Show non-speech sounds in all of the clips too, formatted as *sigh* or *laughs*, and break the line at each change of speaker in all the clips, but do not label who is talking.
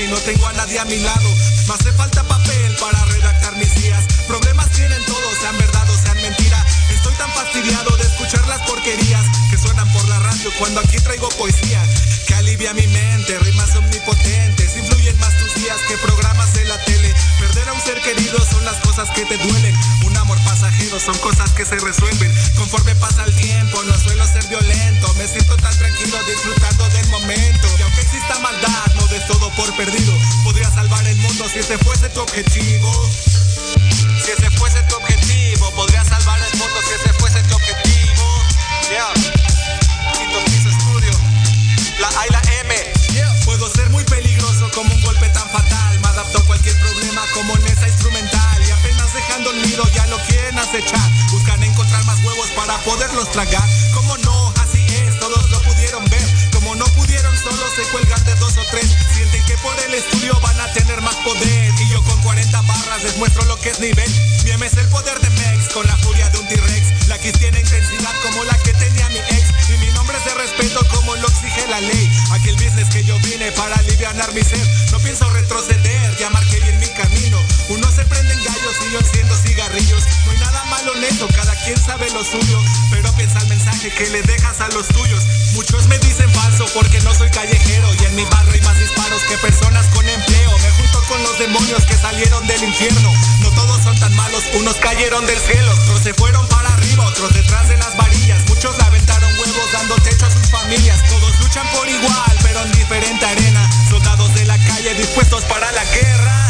y no tengo a nadie a mi lado. Me hace falta papel para redactar mis días. Problemas tienen todos, sean verdad o sean mentira. Estoy tan fastidiado de escuchar las porquerías que suenan por la radio cuando aquí traigo poesía. Que alivia mi mente, rimas omnipotentes. Influyen más tus días que programas de la tele. Perder a un ser querido son las cosas que te duelen. Un amor pasajero son cosas que se resuelven. Conforme pasa el tiempo, no suelo ser violento. Me siento tan tranquilo disfrutando del momento. Exista maldad, no des todo por perdido. Podría salvar el mundo si ese fuese tu objetivo. Si ese fuese tu objetivo, podría salvar el mundo si ese fuese tu objetivo. Yeah. Estudio. La A y la M. Puedo ser muy peligroso como un golpe tan fatal. Me adapto a cualquier problema como en esa instrumental. Y apenas dejando el nido ya lo quieren acechar. Buscan encontrar más huevos para poderlos tragar. Como no, así es, todos lo solo se cuelgan de dos o tres. Sienten que por el estudio van a tener más poder. Y yo con 40 barras les muestro lo que es nivel. Mi es el poder de Mex con la furia de un T-Rex. La Kiss tiene intensidad como la que tenía mi ex. Y mi nombre es de respeto como lo exige la ley. Aquel business que yo vine para aliviar mi ser. No pienso retroceder, ya marqué bien mi camino. Unos se prenden gallos y yo enciendo cigarrillos. No hay nada malo en eso, cada quien sabe lo suyo. Pero piensa el mensaje que le dejas a los tuyos. Muchos me dicen falso porque no soy callejero. Y en mi barrio hay más disparos que personas con empleo. Me junto con los demonios que salieron del infierno. No todos son tan malos, unos cayeron del cielo. Otros se fueron para arriba, otros detrás de las varillas. Muchos aventaron huevos dando techo a sus familias. Todos luchan por igual, pero en diferente arena. Soldados de la calle dispuestos para la guerra.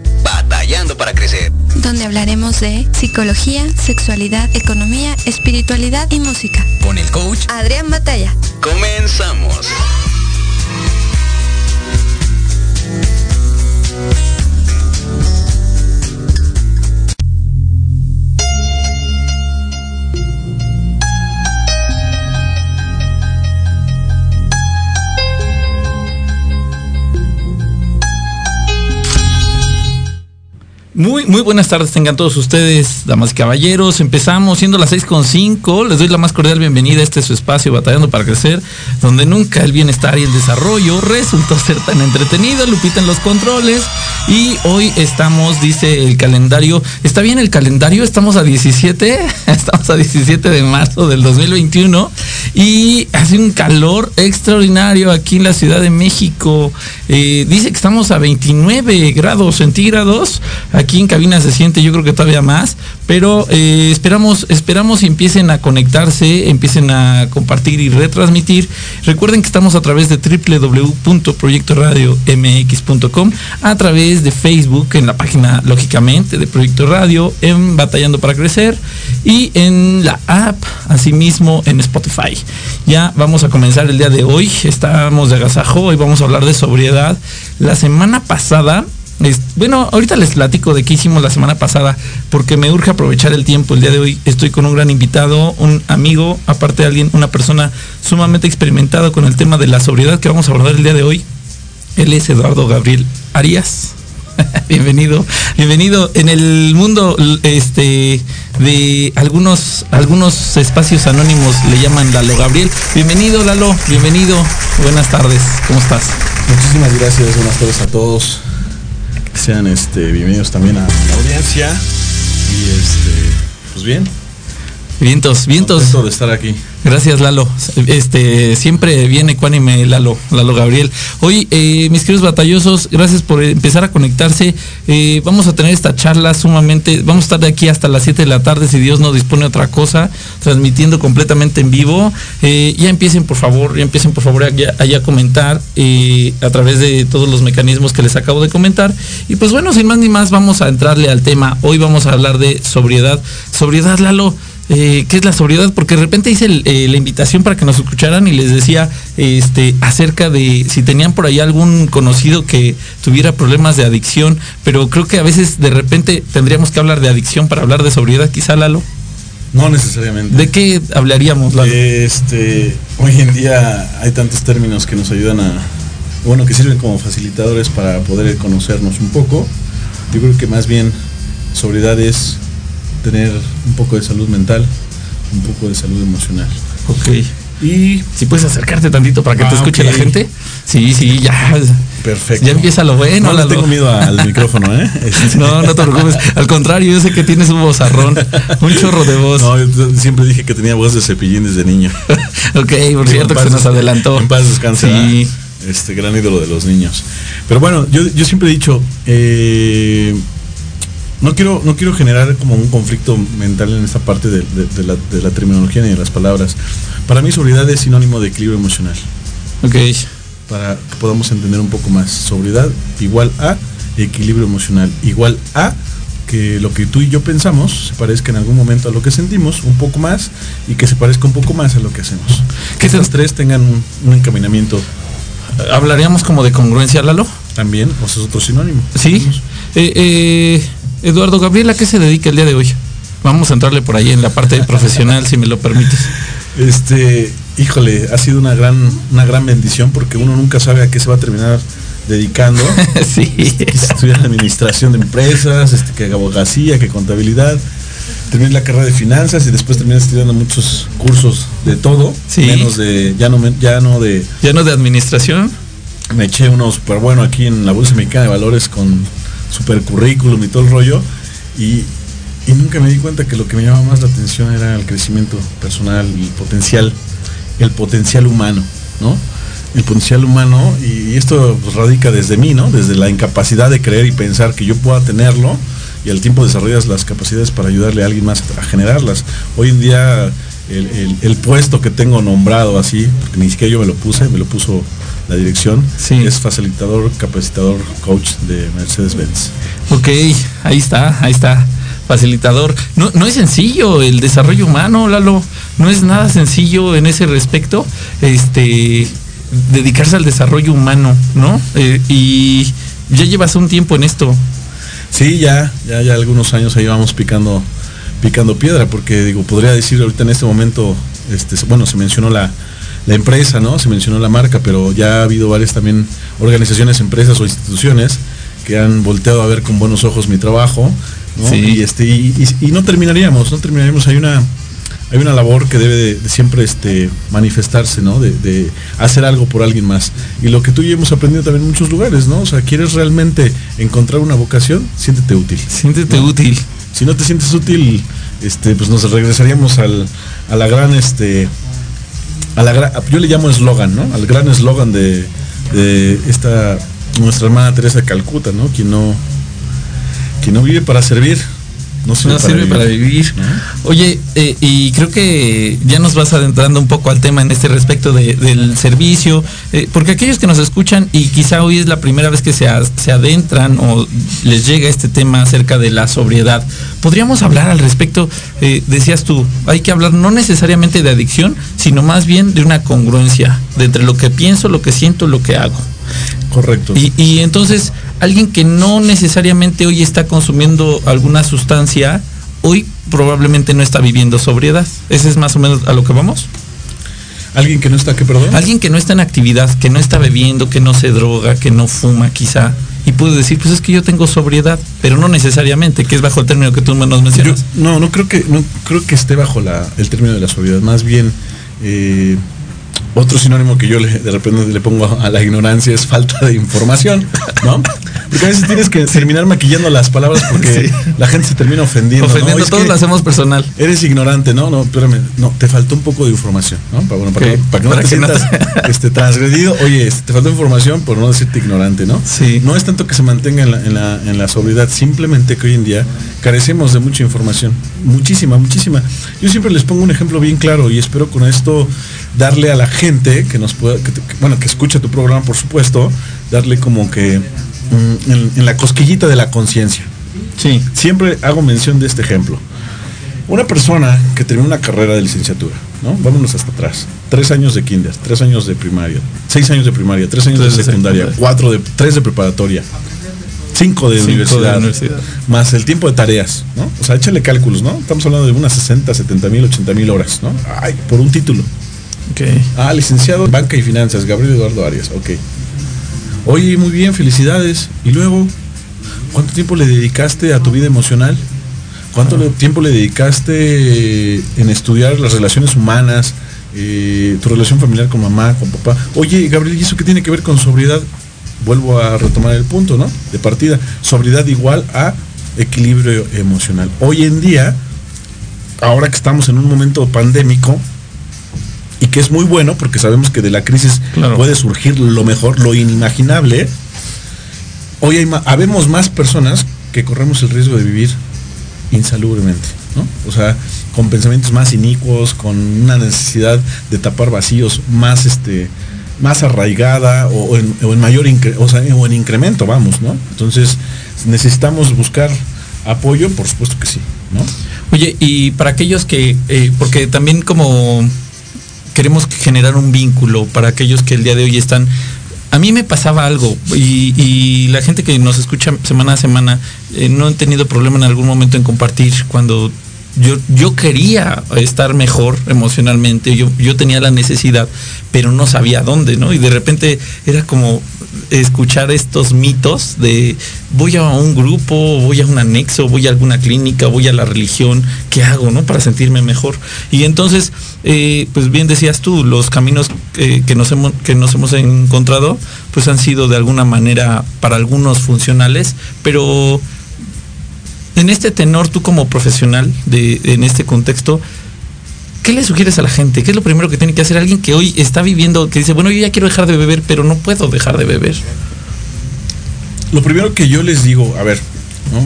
Para Crecer.
donde hablaremos de psicología, sexualidad, economía, espiritualidad y música.
Con el coach
Adrián Batalla.
Comenzamos.
Muy, muy buenas tardes tengan todos ustedes, damas y caballeros. Empezamos siendo las 6.5. Les doy la más cordial bienvenida a este su espacio Batallando para Crecer, donde nunca el bienestar y el desarrollo resultó ser tan entretenido. Lupita en los controles. Y hoy estamos, dice el calendario. ¿Está bien el calendario? Estamos a 17. *laughs* Estamos a 17 de marzo del 2021. Y hace un calor extraordinario aquí en la Ciudad de México. Eh, dice que estamos a 29 grados centígrados. Aquí en cabina se siente, yo creo que todavía más, pero eh, esperamos, esperamos empiecen a conectarse, empiecen a compartir y retransmitir. Recuerden que estamos a través de www.proyectoradiomx.com, a través de Facebook, en la página, lógicamente, de Proyecto Radio, en Batallando para Crecer y en la app, asimismo en Spotify. Ya vamos a comenzar el día de hoy, estamos de agasajo, y vamos a hablar de sobriedad. La semana pasada bueno, ahorita les platico de qué hicimos la semana pasada, porque me urge aprovechar el tiempo. El día de hoy estoy con un gran invitado, un amigo, aparte de alguien, una persona sumamente experimentada con el tema de la sobriedad que vamos a abordar el día de hoy. Él es Eduardo Gabriel Arias. *laughs* bienvenido, bienvenido en el mundo este de algunos algunos espacios anónimos le llaman Lalo Gabriel. Bienvenido Lalo, bienvenido. Buenas tardes. ¿Cómo estás?
Muchísimas gracias, buenas tardes a todos sean este, bienvenidos también a la audiencia. Y este, pues bien.
Vientos, vientos.
de estar aquí.
Gracias, Lalo. Este, siempre viene ecuánime Lalo, Lalo Gabriel. Hoy, eh, mis queridos batallosos, gracias por empezar a conectarse. Eh, vamos a tener esta charla sumamente, vamos a estar de aquí hasta las 7 de la tarde, si Dios no dispone otra cosa, transmitiendo completamente en vivo. Eh, ya empiecen, por favor, ya empiecen, por favor, allá, a comentar a través de todos los mecanismos que les acabo de comentar. Y pues bueno, sin más ni más, vamos a entrarle al tema. Hoy vamos a hablar de sobriedad. Sobriedad, Lalo. Eh, qué es la sobriedad, porque de repente hice eh, la invitación para que nos escucharan y les decía este, acerca de si tenían por ahí algún conocido que tuviera problemas de adicción, pero creo que a veces de repente tendríamos que hablar de adicción para hablar de sobriedad, quizá Lalo.
No necesariamente.
¿De qué hablaríamos, Lalo?
Este, hoy en día hay tantos términos que nos ayudan a, bueno, que sirven como facilitadores para poder conocernos un poco. Yo creo que más bien sobriedad es tener un poco de salud mental, un poco de salud emocional.
Ok. Y si puedes acercarte tantito para que te ah, escuche la gente. Sí, sí, ya.
Perfecto.
Ya empieza lo bueno.
No tengo miedo al *laughs* micrófono, ¿eh? *laughs*
no, no te preocupes. Al contrario, yo sé que tienes un vozarrón, un chorro de voz.
No, yo siempre dije que tenía voz de cepillín desde niño. *laughs*
ok, por cierto que se nos adelantó.
En paz descanse. Sí. Este gran ídolo de los niños. Pero bueno, yo, yo siempre he dicho, eh, no quiero, no quiero generar como un conflicto mental en esta parte de, la, terminología ni de las palabras. Para mí sobriedad es sinónimo de equilibrio emocional.
Ok.
Para que podamos entender un poco más. Sobriedad igual a equilibrio emocional. Igual a que lo que tú y yo pensamos se parezca en algún momento a lo que sentimos, un poco más, y que se parezca un poco más a lo que hacemos. Que estas tres tengan un, encaminamiento.
¿Hablaríamos como de congruencia, Lalo?
También, o sea, es otro sinónimo.
Sí. Eh, eh, Eduardo Gabriel, ¿a qué se dedica el día de hoy? Vamos a entrarle por ahí en la parte profesional, si me lo permites.
Este, híjole, ha sido una gran, una gran bendición porque uno nunca sabe a qué se va a terminar dedicando. *laughs*
sí.
Estudiar administración de empresas, este, que abogacía, que contabilidad. Terminé la carrera de finanzas y después terminé estudiando muchos cursos de todo,
sí.
menos de, ya no, ya no de.
Ya no de administración.
Me eché uno súper bueno aquí en la Bolsa Mexicana de Valores con super currículum y todo el rollo. Y, nunca me di cuenta que lo que me llamaba más la atención era el crecimiento personal, el potencial, el potencial humano, ¿no? El potencial humano, y, esto pues, radica desde mí, ¿no? Desde la incapacidad de creer y pensar que yo pueda tenerlo, y al tiempo desarrollas las capacidades para ayudarle a alguien más a generarlas. Hoy en día el, puesto que tengo nombrado así, porque ni siquiera yo me lo puse, me lo puso la dirección, es facilitador, capacitador, coach de Mercedes-Benz.
Ok, ahí está, ahí está. Facilitador. No, no es sencillo el desarrollo humano, Lalo. No es nada sencillo en ese respecto. Este dedicarse al desarrollo humano, ¿no? Eh, y ya llevas un tiempo en esto.
Sí, ya, ya, ya algunos años ahí vamos picando, picando piedra, porque digo, podría decir ahorita en este momento, este, bueno, se mencionó la, la empresa, ¿no? Se mencionó la marca, pero ya ha habido varias también organizaciones, empresas o instituciones que han volteado a ver con buenos ojos mi trabajo, ¿no?
Sí.
Y este y, y- y no terminaríamos, no terminaríamos. Hay una hay una labor que debe de, de siempre este manifestarse, ¿no? De, de hacer algo por alguien más. Y lo que tú y yo hemos aprendido también en muchos lugares, ¿no? O sea, quieres realmente encontrar una vocación, siéntete útil.
Siéntete
¿no?
útil.
Si no te sientes útil, este, pues nos regresaríamos al, a la gran, este, la yo le llamo eslogan, ¿no? Al gran eslogan de, de esta nuestra hermana Teresa Calcuta, ¿no? Quien no, no vive para servir, no sirve,
No
para,
sirve
vivir.
para vivir.
¿no?
Oye, eh, y creo que ya nos vas adentrando un poco al tema en este respecto de- del servicio, eh, porque aquellos que nos escuchan y quizá hoy es la primera vez que se, a- se adentran o les llega este tema acerca de la sobriedad, podríamos hablar al respecto, eh, decías tú, hay que hablar no necesariamente de adicción, sino más bien de una congruencia, de entre lo que pienso, lo que siento, lo que hago.
Correcto.
Y, y entonces, alguien que no necesariamente hoy está consumiendo alguna sustancia, hoy probablemente no está viviendo sobriedad. Ese es más o menos a lo que vamos.
Alguien que no está, ¿qué perdón?
Alguien que no está en actividad, que no está bebiendo, que no se droga, que no fuma quizá. Y puede decir, pues es que yo tengo sobriedad, pero no necesariamente, que es bajo el término que tú nos
Yo-
mencionas.
no, no creo que no creo que esté bajo la, el término de la sobriedad. Más bien, eh, otro sinónimo que yo le, de repente le pongo a la ignorancia es falta de información, ¿no? Porque a veces tienes que terminar maquillando las palabras porque *laughs*
Sí.
la gente se termina ofendiendo.
Ofendiendo, todos lo hacemos personal.
Eres ignorante, ¿no? No, espérame, no, te faltó un poco de información, ¿no? Para, bueno, para, que, para que no te
que no te-
sientas este, transgredido. Oye, te faltó información por no decirte ignorante, ¿no?
Sí.
No es tanto que se mantenga en la, en la, en la sobriedad, simplemente que hoy en día carecemos de mucha información. Muchísima, muchísima. Yo siempre les pongo un ejemplo bien claro y espero con esto darle a la gente que nos pueda, que, que- bueno, que escucha tu programa, por supuesto, darle como que mm, en- en la cosquillita de la conciencia.
Sí.
Siempre hago mención de este ejemplo. Una persona que termina una carrera de licenciatura, ¿no? Vámonos hasta atrás. Tres años de kinder, tres años de primaria, seis años de primaria, tres años
Tres
de secundaria,
secundaria.
cuatro de, tres de preparatoria, cinco de,
Cinco de
universidad, más el tiempo de tareas, ¿no? O sea, échale cálculos, ¿no? Estamos hablando de unas 60, 70 mil, 80 mil horas, ¿no? Ay, por un título.
Ok.
Ah, licenciado en Banca y Finanzas, Gabriel Eduardo Arias, ok. Oye, muy bien, felicidades. Y luego, ¿cuánto tiempo le dedicaste a tu vida emocional? ¿Cuánto le- tiempo le dedicaste en estudiar las relaciones humanas, eh, tu relación familiar con mamá, con papá? Oye, Gabriel, ¿y eso qué tiene que ver con sobriedad? Vuelvo a retomar el punto, ¿no? De partida. Sobriedad igual a equilibrio emocional. Hoy en día, ahora que estamos en un momento pandémico, y que es muy bueno porque sabemos que de la crisis
Claro.
puede surgir lo mejor, lo inimaginable. Hoy hay ma- habemos más personas que corremos el riesgo de vivir insalubremente, ¿no? O sea, con pensamientos más inicuos, con una necesidad de tapar vacíos más este más arraigada o, en, mayor incre- o, en incremento, vamos, ¿no? Entonces, necesitamos buscar apoyo, por supuesto que sí, ¿no?
Oye, y para aquellos que, eh, porque también como queremos generar un vínculo para aquellos que el día de hoy están... A mí me pasaba algo y, y la gente que nos escucha semana a semana eh, no han tenido problema en algún momento en compartir cuando yo, yo quería estar mejor emocionalmente, yo, yo tenía la necesidad, pero no sabía dónde, ¿no? Y de repente era como escuchar estos mitos de voy a un grupo, voy a un anexo, voy a alguna clínica, voy a la religión, ¿qué hago, no? Para sentirme mejor. Y entonces, eh, pues bien decías tú, los caminos eh, que, nos hemos, que nos hemos encontrado, pues han sido de alguna manera para algunos funcionales, pero en este tenor, tú como profesional de, en este contexto, ¿qué le sugieres a la gente? ¿Qué es lo primero que tiene que hacer alguien que hoy está viviendo, que dice, bueno, yo ya quiero dejar de beber, pero no puedo dejar de beber?
Lo primero que yo les digo, a ver, ¿no?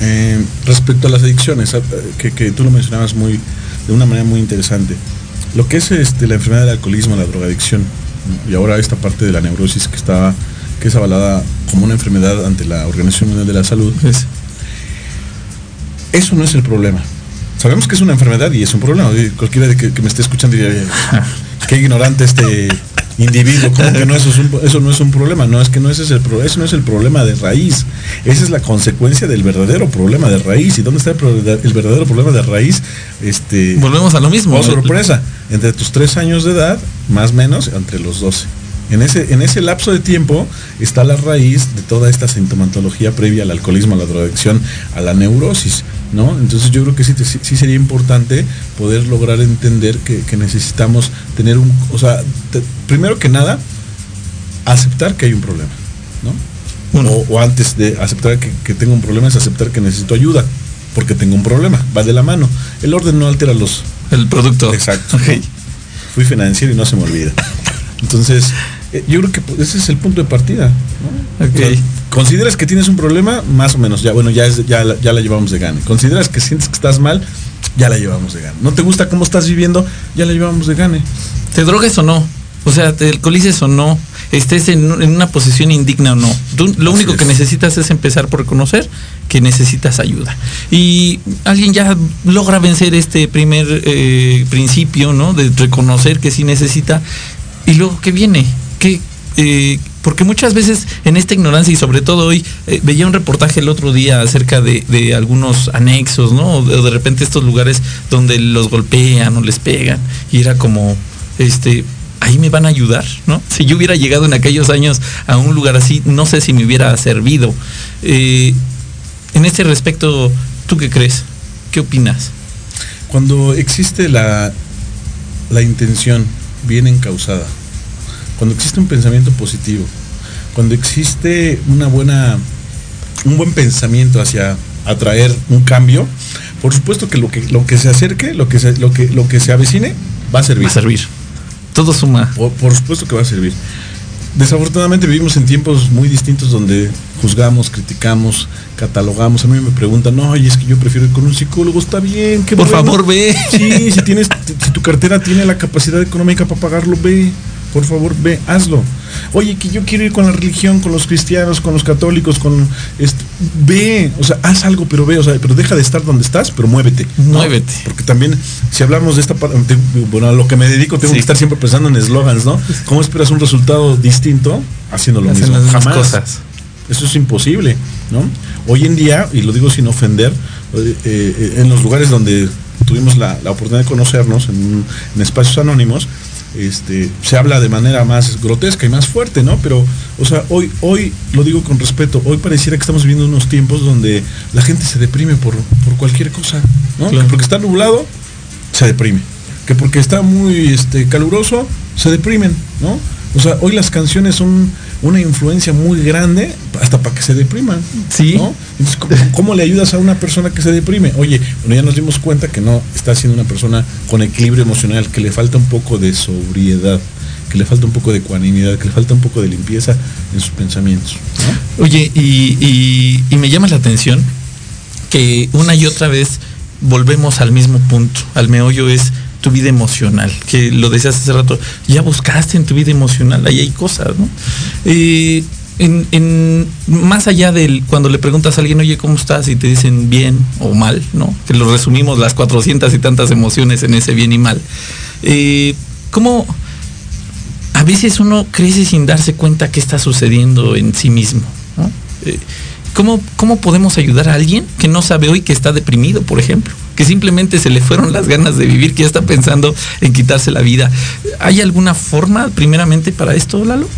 Eh, respecto a las adicciones, a- que, que tú lo mencionabas muy, de una manera muy interesante. Lo que es este, la enfermedad del alcoholismo, la drogadicción, ¿no? y ahora esta parte de la neurosis que está, que es avalada como una enfermedad ante la Organización Mundial de la Salud, eso no es el problema. Sabemos que es una enfermedad y es un problema. Cualquiera que, que me esté escuchando diría, "Oye, qué ignorante este individuo, ¿cómo que no eso, es un, eso no es un problema? No, es que no ese es el eso no es el problema de raíz. Esa es la consecuencia del verdadero problema de raíz. ¿Y dónde está el, pro- el verdadero problema de raíz? Este,
volvemos a lo mismo.
oh, sorpresa, entre tus tres años de edad, más o menos, entre los 12. En ese, en ese lapso de tiempo está la raíz de toda esta sintomatología previa al alcoholismo, a la drogadicción, a la neurosis, ¿no? Entonces yo creo que sí, sí, sería importante poder lograr entender que, que necesitamos tener un, o sea, te- primero que nada, aceptar que hay un problema, ¿no? O, o antes de aceptar que, que tengo un problema es aceptar que necesito ayuda, porque tengo un problema, va de la mano. El orden no altera los...
El producto.
Exacto. *laughs* Fui financiero y no se me olvida. Entonces, eh, yo creo que pues, ese es el punto de partida. ¿no?
Ok.
O sea, ¿Consideras que tienes un problema? Más o menos, ya bueno, ya, es- ya, la- ya la llevamos de gane. ¿Consideras que sientes que estás mal? Ya la llevamos de gane. ¿No te gusta cómo estás viviendo? Ya la llevamos de gane.
¿Te drogues o no? O sea, te alcoholices o no, estés en, en una posición indigna o no. Tú lo
Así
único que
es.
necesitas es empezar por reconocer que necesitas ayuda. Y alguien ya logra vencer este primer eh, principio, ¿no? De reconocer que sí necesita. Y luego, ¿qué viene? ¿Qué, eh, porque muchas veces en esta ignorancia y sobre todo hoy eh, veía un reportaje el otro día acerca de, algunos anexos, ¿no? O de, o de repente estos lugares donde los golpean o les pegan y era como, este, ahí me van a ayudar, ¿no? Si yo hubiera llegado en aquellos años a un lugar así, no sé si me hubiera servido. Eh, en este respecto, ¿tú qué crees? ¿Qué opinas?
Cuando existe la, la intención bien encausada, cuando existe un pensamiento positivo, cuando existe una buena, un buen pensamiento hacia atraer un cambio, por supuesto que lo que, lo que se acerque, lo que se, lo que, lo que se avecine, va a servir.
Va a servir. Todo suma.
Por, por supuesto que va a servir. Desafortunadamente vivimos en tiempos muy distintos donde juzgamos, criticamos, catalogamos. A mí me preguntan, no, oye, es que yo prefiero ir con un psicólogo, está bien, qué
Por
bueno".
favor, ve.
Sí, si tienes, si tu cartera tiene la capacidad económica para pagarlo, ve. Por favor, ve, hazlo. Oye, que yo quiero ir con la religión, con los cristianos, con los católicos, con este, ve, o sea, haz algo, pero ve, o sea, pero deja de estar donde estás, pero muévete. ¿no?
Muévete.
Porque también, si hablamos de esta parte, bueno, a lo que me dedico, tengo
Sí.
que estar siempre pensando en eslogans, ¿no? ¿Cómo esperas un resultado distinto haciendo lo
Hacen
mismo?
las
Jamás.
cosas.
Eso es imposible, ¿no? Hoy en día, y lo digo sin ofender, eh, eh, en los lugares donde tuvimos la, la oportunidad de conocernos, en, en espacios anónimos, este, se habla de manera más grotesca y más fuerte, ¿no? Pero, o sea, hoy, hoy, lo digo con respeto, hoy pareciera que estamos viviendo unos tiempos donde la gente se deprime por, por cualquier cosa, ¿no?
Claro.
Que porque está nublado, se deprime. Que porque está muy este, caluroso, se deprimen, ¿no? O sea, hoy las canciones son una influencia muy grande hasta para que se depriman.
Sí.
¿no? Entonces, ¿cómo, cómo le ayudas a una persona que se deprime? Oye, bueno, ya nos dimos cuenta que no está siendo una persona con equilibrio emocional, que le falta un poco de sobriedad, que le falta un poco de ecuanimidad, que le falta un poco de limpieza en sus pensamientos. ¿no?
Oye, y, y- y me llama la atención que una y otra vez volvemos al mismo punto, al meollo es tu vida emocional, que lo decías hace rato, ya buscaste en tu vida emocional, ahí hay cosas, ¿no? Eh, en, más allá del cuando le preguntas a alguien, oye, ¿cómo estás? Y te dicen bien o mal, ¿no? Que lo resumimos las 400 y tantas emociones en ese bien y mal. Eh, ¿Cómo, a veces uno crece sin darse cuenta qué está sucediendo en sí mismo. Eh, ¿cómo, ¿Cómo podemos ayudar a alguien que no sabe hoy que está deprimido, por ejemplo? Que simplemente se le fueron las ganas de vivir, que ya está pensando en quitarse la vida. ¿Hay alguna forma, primeramente, para esto, Lalo?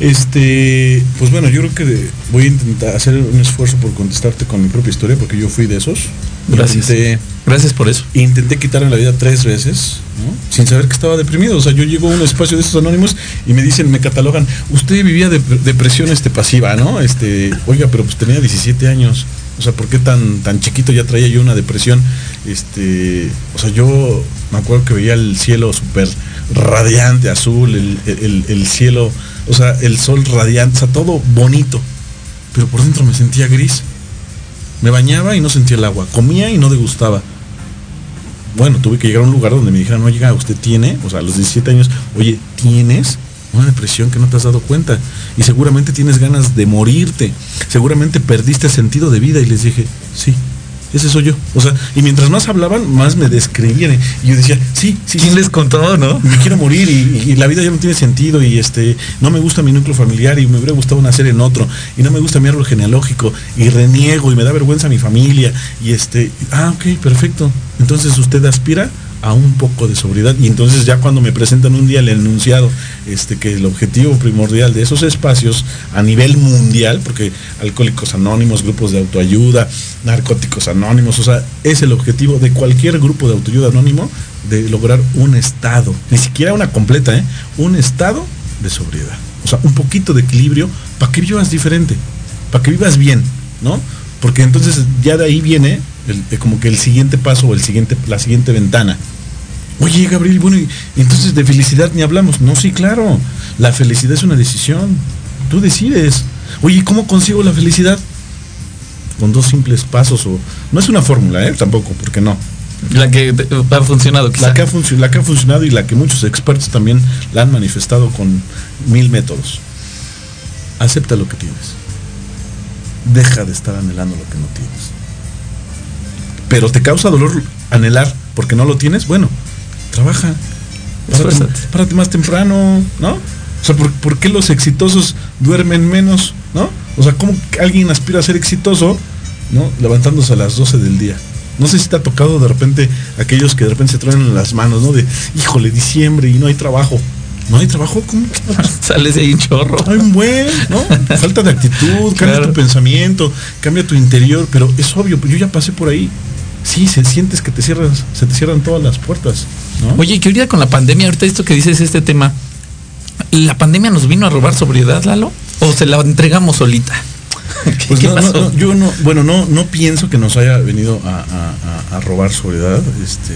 Este, pues bueno, yo creo que voy a intentar hacer un esfuerzo por contestarte con mi propia historia, porque yo fui de esos.
Gracias.
Intenté,
Gracias por eso.
intenté quitarme la vida tres veces, ¿no? sin saber que estaba deprimido. O sea, yo llego a un espacio de estos anónimos y me dicen, me catalogan, usted vivía de depresión este, pasiva, ¿no? Este, oiga, pero pues tenía 17 años. O sea, ¿por qué tan, tan chiquito ya traía yo una depresión? Este, o sea, yo me acuerdo que veía el cielo súper radiante, azul, el, el- el cielo, o sea, el sol radiante, o sea, todo bonito. Pero por dentro me sentía gris. Me bañaba y no sentía el agua. Comía y no degustaba. Bueno, tuve que llegar a un lugar donde me dijeran, oiga, usted tiene, o sea, a los 17 años, oye, tienes una depresión que no te has dado cuenta. Y seguramente tienes ganas de morirte. Seguramente perdiste sentido de vida. Y les dije, sí, ese soy yo. O sea, y mientras más hablaban, más me descreían. Y yo decía, sí, sí,
¿Quién
sí,
les contó, no? *laughs*
me quiero morir y, y la vida ya no tiene sentido y este no me gusta mi núcleo familiar y me hubiera gustado nacer en otro y no me gusta mi árbol genealógico y reniego y me da vergüenza mi familia y este ah ok perfecto entonces usted aspira a un poco de sobriedad. Y entonces ya cuando me presentan un día el enunciado este que el objetivo primordial de esos espacios a nivel mundial porque alcohólicos anónimos grupos de autoayuda narcóticos anónimos o sea es el objetivo de cualquier grupo de autoayuda anónimo de lograr un estado ni siquiera una completa ¿eh? un estado de sobriedad. O sea un poquito de equilibrio para que vivas diferente para que vivas bien no porque entonces ya de ahí viene eh, como que el siguiente paso o el siguiente la siguiente ventana Oye, Gabriel, bueno, y entonces de felicidad ni hablamos. No, sí, claro. La felicidad es una decisión. Tú decides. Oye, ¿cómo consigo la felicidad? Con dos simples pasos o... No es una fórmula, ¿eh? Tampoco, porque no.
La que ha funcionado, quizá.
La que, ha la que ha funcionado y la que muchos expertos también la han manifestado con mil métodos. Acepta lo que tienes. Deja de estar anhelando lo que no tienes. Pero te causa dolor anhelar porque no lo tienes, bueno, trabaja. Párate, más temprano, ¿no? O sea, ¿por, por qué los exitosos duermen menos, ¿no? O sea, ¿cómo alguien aspira a ser exitoso, ¿no? Levantándose a las 12 del día. No sé si te ha tocado de repente aquellos que de repente se traen en las manos, ¿no? De, híjole, diciembre y no hay trabajo. ¿No hay trabajo? ¿Cómo que no? *laughs*
Sales de ahí un chorro.
Hay un buen, ¿no? Falta de actitud, cambia
Claro.
tu pensamiento, cambia tu interior, pero es obvio, yo ya pasé por ahí. Sí, se sientes que te cierras, se te cierran todas las puertas, ¿no?
Oye, que ahorita con la pandemia, ahorita esto que dices, este tema, ¿la pandemia nos vino a robar sobriedad, Lalo? ¿O se la entregamos solita? *laughs* ¿Qué,
Pues
qué
no, no,
pasó?
no, yo no, bueno, no, no pienso que nos haya venido a- a robar sobriedad. Este,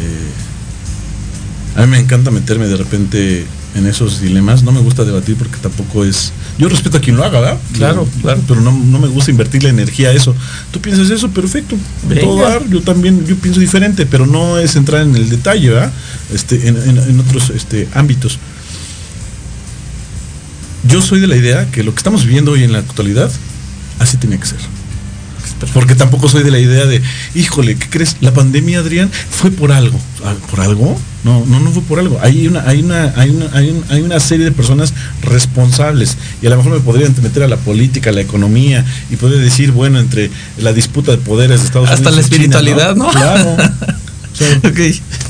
a mí me encanta meterme de repente en esos dilemas. No me gusta debatir porque tampoco es. Yo respeto a quien lo haga, ¿verdad?
Claro, claro.
Pero no, no me gusta invertir la energía a eso. Tú piensas eso, perfecto. Todo dar, yo también, yo pienso diferente, pero no es entrar en el detalle, ¿verdad? Este, en, en- en otros este, ámbitos. Yo soy de la idea que lo que estamos viviendo hoy en la actualidad, así tiene que ser. Porque tampoco soy de la idea de, híjole, ¿qué crees? La pandemia, Adrián, fue por algo. Ah, ¿Por algo? No, no, no fue por algo. Hay una, hay una, hay una, hay un- hay una serie de personas responsables. Y a lo mejor me podrían meter a la política, a la economía, y poder decir, bueno, entre la disputa de poderes de Estados
Hasta
Unidos.
la
y China,
espiritualidad, ¿no?
Claro. *laughs* O sea,
Ok.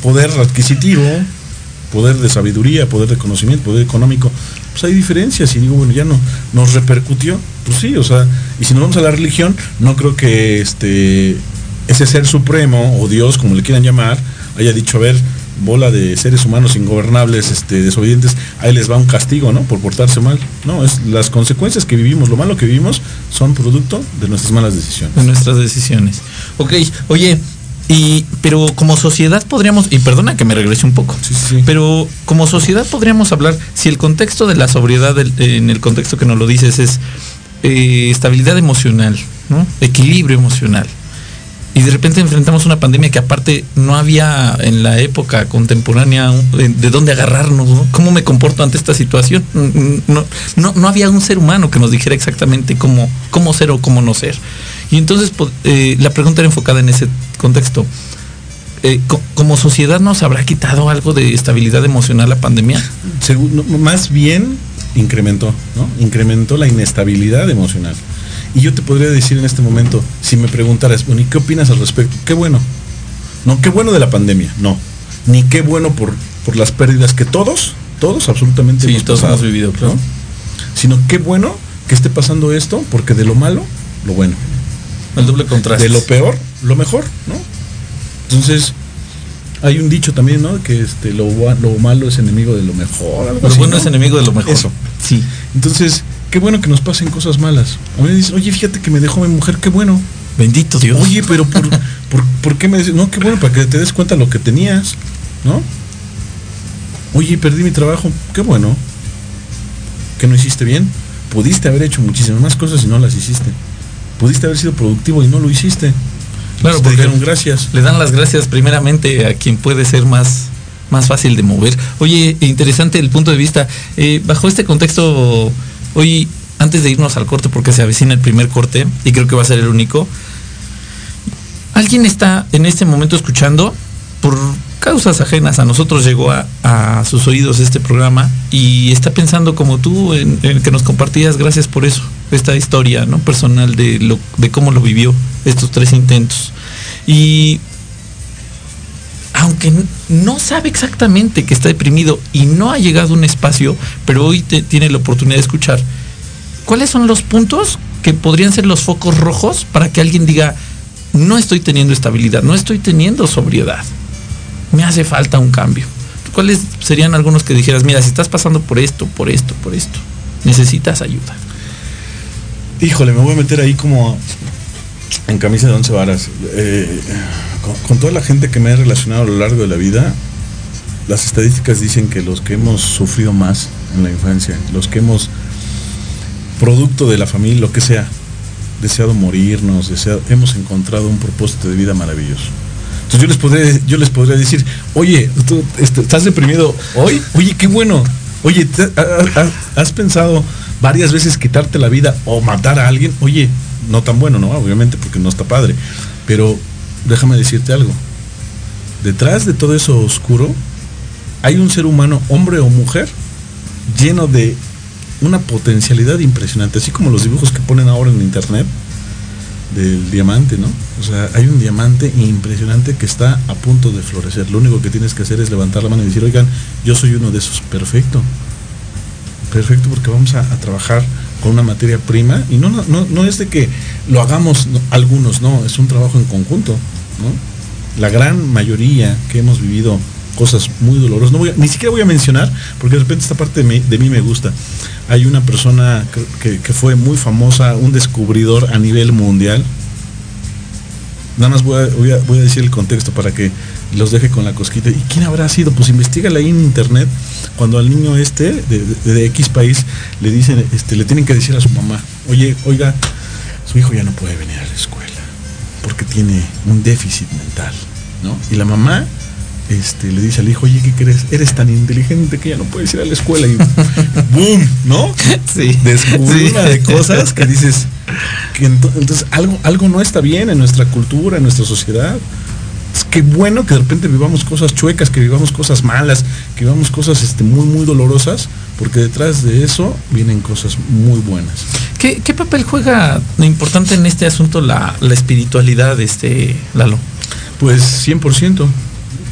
poder adquisitivo, poder de sabiduría, poder de conocimiento, poder económico, pues hay diferencias y digo, bueno, ya no nos repercutió, pues sí, o sea, y si nos vamos a la religión, no creo que este ese ser supremo o Dios, como le quieran llamar, haya dicho, a ver, bola de seres humanos ingobernables, este, desobedientes, ahí les va un castigo, ¿no? Por portarse mal. No, es las consecuencias que vivimos, lo malo que vivimos, son producto de nuestras malas decisiones.
de nuestras decisiones. Ok, oye, y pero como sociedad podríamos, y perdona que me regrese un poco,
Sí, sí, sí.
pero como sociedad podríamos hablar, si el contexto de la sobriedad, del- en el contexto que nos lo dices, es eh, estabilidad emocional, ¿no? equilibrio emocional. Y de repente enfrentamos una pandemia que aparte no había en la época contemporánea de, de dónde agarrarnos, ¿no? ¿Cómo me comporto ante esta situación? Mm, No, no, no había un ser humano que nos dijera exactamente cómo, cómo ser o cómo no ser. Y entonces po- eh, la pregunta era enfocada en ese contexto. Eh, co- como sociedad nos habrá quitado algo de estabilidad emocional la pandemia.
Más bien incrementó, ¿no? Incrementó la inestabilidad emocional. Y yo te podría decir en este momento, si me preguntaras, bueno, ¿y qué opinas al respecto? Qué bueno. No, qué bueno de la pandemia, no. Ni qué bueno por, por las pérdidas que todos, todos absolutamente
Sí,
hemos
todos
pasado,
hemos vivido, claro.
¿no? Sino qué bueno que esté pasando esto, porque de lo malo, lo bueno.
El doble contraste.
De lo peor, lo mejor, ¿no? Entonces, hay un dicho también, ¿no? Que este, lo, lo malo es enemigo de lo mejor. algo
Lo
así,
bueno
¿no?
es enemigo de lo mejor.
Eso.
Sí.
Entonces, qué bueno que nos pasen cosas malas. A mí me dicen, oye, fíjate que me dejó mi mujer, qué bueno.
Bendito Dios.
Oye, pero por, *laughs* por, ¿por qué me dices? No, qué bueno, para que te des cuenta lo que tenías, ¿no? Oye, perdí mi trabajo, qué bueno. Que no hiciste bien. Pudiste haber hecho muchísimas más cosas y no las hiciste. Pudiste haber sido productivo y no lo hiciste.
Claro,
te
porque-
dijeron gracias.
Le dan las gracias primeramente a quien puede ser más, más fácil de mover. Oye, interesante el punto de vista. Eh, bajo este contexto, hoy, antes de irnos al corte, porque se avecina el primer corte, y creo que va a ser el único, ¿alguien está en este momento escuchando? Por causas ajenas a nosotros llegó a, a sus oídos este programa y está pensando como tú en, en que nos compartías, gracias por eso, esta historia ¿no? personal de, lo, de cómo lo vivió estos tres intentos. Y aunque no sabe exactamente que está deprimido y no ha llegado a un espacio, pero hoy te- tiene la oportunidad de escuchar, ¿cuáles son los puntos que podrían ser los focos rojos para que alguien diga, no estoy teniendo estabilidad, no estoy teniendo sobriedad? Me hace falta un cambio. ¿Cuáles serían algunos que dijeras, mira, si estás pasando por esto, por esto, por esto, necesitas ayuda?
Híjole, me voy a meter ahí como en camisa de once varas. Eh, con, con toda la gente que me he relacionado a lo largo de la vida, las estadísticas dicen que los que hemos sufrido más en la infancia, los que hemos, producto de la familia, lo que sea, deseado morirnos, deseado, hemos encontrado un propósito de vida maravilloso. Entonces yo les podría, yo les podría decir, oye, tú este, estás deprimido hoy, oye, qué bueno. Oye, ¿te- ha- ha- ¿has pensado varias veces quitarte la vida o matar a alguien? Oye, no tan bueno, ¿no? Obviamente porque no está padre. Pero déjame decirte algo. Detrás de todo eso oscuro hay un ser humano, hombre o mujer, lleno de una potencialidad impresionante, así como los dibujos que ponen ahora en internet del diamante, ¿no? O sea, hay un diamante impresionante que está a punto de florecer. Lo único que tienes que hacer es levantar la mano y decir, oigan, yo soy uno de esos. Perfecto. Perfecto, porque vamos a, trabajar con una materia prima y no, no, no, es de que lo hagamos no, algunos, no, es un trabajo en conjunto, ¿no? La gran mayoría que hemos vivido cosas muy dolorosas, no ni siquiera voy a mencionar, porque de repente esta parte de mí, me gusta. Hay una persona que, fue muy famosa, un descubridor a nivel mundial. Nada más voy a decir el contexto para que los deje con la cosquita. ¿Y quién habrá sido? Pues investigale ahí en internet. Cuando al niño este de, de- de X país le dicen, este, le tienen que decir a su mamá, oye, oiga, su hijo ya no puede venir a la escuela porque tiene un déficit mental, ¿no? Y la mamá este, le dice al hijo, oye, ¿qué crees? Eres tan inteligente que ya no puedes ir a la escuela y *laughs* ¡boom! ¿No? *laughs*
Sí.
Descubrí
Sí.
una de cosas que dices que ento- entonces algo, algo no está bien en nuestra cultura, en nuestra sociedad. Es que bueno que de repente vivamos cosas chuecas, que vivamos cosas malas, que vivamos cosas este, muy, muy dolorosas, porque detrás de eso vienen cosas muy buenas.
¿Qué, qué papel juega importante en este asunto la, la espiritualidad, este Lalo?
Pues 100%.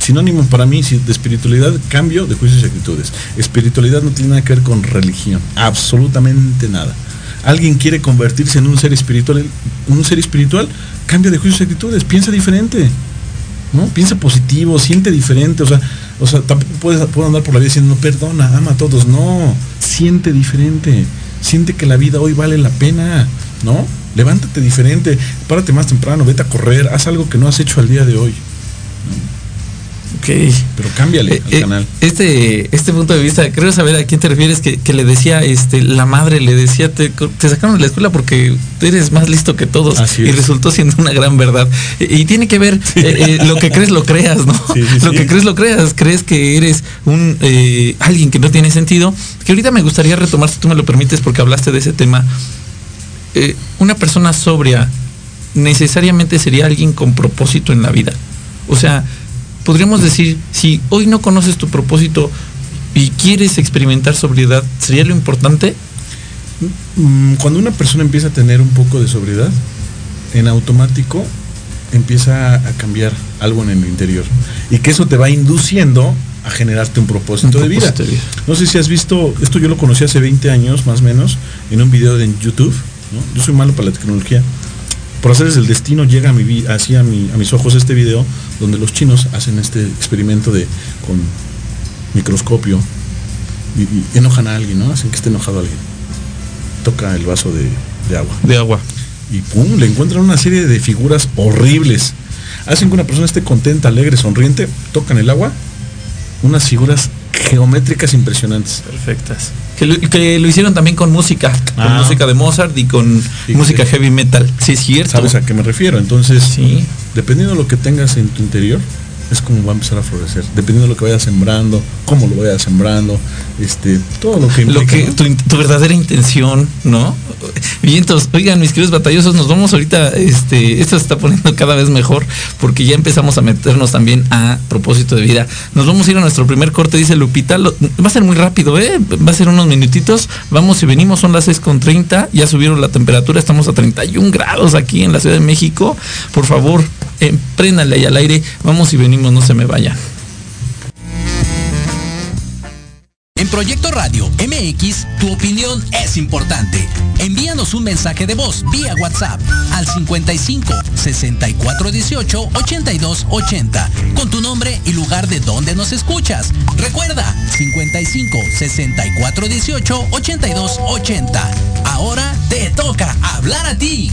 Sinónimo para mí de espiritualidad, cambio de juicios y actitudes. Espiritualidad no tiene nada que ver con religión, absolutamente nada. Alguien quiere convertirse en un ser espiritual, un ser espiritual, cambia de juicios y actitudes, piensa diferente. ¿No? Piensa positivo, siente diferente, o sea, o sea, tampoco puedes, puedo andar por la vida diciendo, no, perdona, ama a todos, no, siente diferente, siente que la vida hoy vale la pena, ¿no? Levántate diferente, párate más temprano, vete a correr, haz algo que no has hecho al día de hoy, Pero cámbiale
Eh,
al
eh,
canal.
Este, este punto de vista, creo saber a quién te refieres, que, que le decía, este, la madre le decía, te, te sacaron de la escuela porque eres más listo que todos.
Así
y
es.
resultó siendo una gran verdad. Y, y tiene que ver, eh, eh, lo que crees lo creas, ¿no?
Sí, sí,
lo que crees lo creas. Crees que eres un alguien que no tiene sentido. Que ahorita me gustaría retomar, si tú me lo permites, porque hablaste de ese tema. Una persona sobria necesariamente sería alguien con propósito en la vida. O sea, podríamos decir, si hoy no conoces tu propósito y quieres experimentar sobriedad, ¿sería lo importante?
Mm, Cuando una persona empieza a tener un poco de sobriedad, en automático empieza a cambiar algo en el interior. Y que eso te va induciendo a generarte un propósito,
Un
de, vida.
propósito de vida.
No sé si has visto, esto yo lo conocí hace 20 años más o menos, en un video de YouTube. ¿no? Yo soy malo para la tecnología. Por hacer el destino llega a mi vi- así a, mi- a mis ojos este video donde los chinos hacen este experimento de con microscopio y, y enojan a alguien, ¿no? Hacen que esté enojado alguien. Toca el vaso de, de agua
De agua.
y pum, le encuentran una serie de figuras horribles. Hacen que una persona esté contenta, alegre, sonriente, tocan el agua, unas figuras geométricas impresionantes.
Perfectas. Que lo, que lo hicieron también con música, con
Ah.
música de Mozart y con
Sí,
música
sí.
heavy metal. Sí, es cierto.
¿Sabes a qué me refiero? Entonces,
Sí.
dependiendo de lo que tengas en tu interior, es como va a empezar a florecer. Dependiendo de lo que vayas sembrando, cómo lo vayas sembrando, este, todo lo que
Lo
implica,
que
¿no?
tu, verdadera intención, ¿no? Vientos, oigan, mis queridos batallosos, nos vamos ahorita, este, esto se está poniendo cada vez mejor porque ya empezamos a meternos también a propósito de vida. Nos vamos a ir a nuestro primer corte, dice Lupita. Lo- va a ser muy rápido, ¿eh? Va a ser unos minutitos. Vamos y venimos, son las 6.30, ya subieron la temperatura, estamos a 31 grados aquí en la Ciudad de México. Por favor, emprénale ahí al aire. Vamos y venimos, no se me vayan.
En Proyecto Radio MX, tu opinión es importante. Envíanos un mensaje de voz vía WhatsApp al 55 64 18 82 80 con tu nombre y lugar de donde nos escuchas. Recuerda 55 64 18 82 80. Ahora te toca hablar a ti.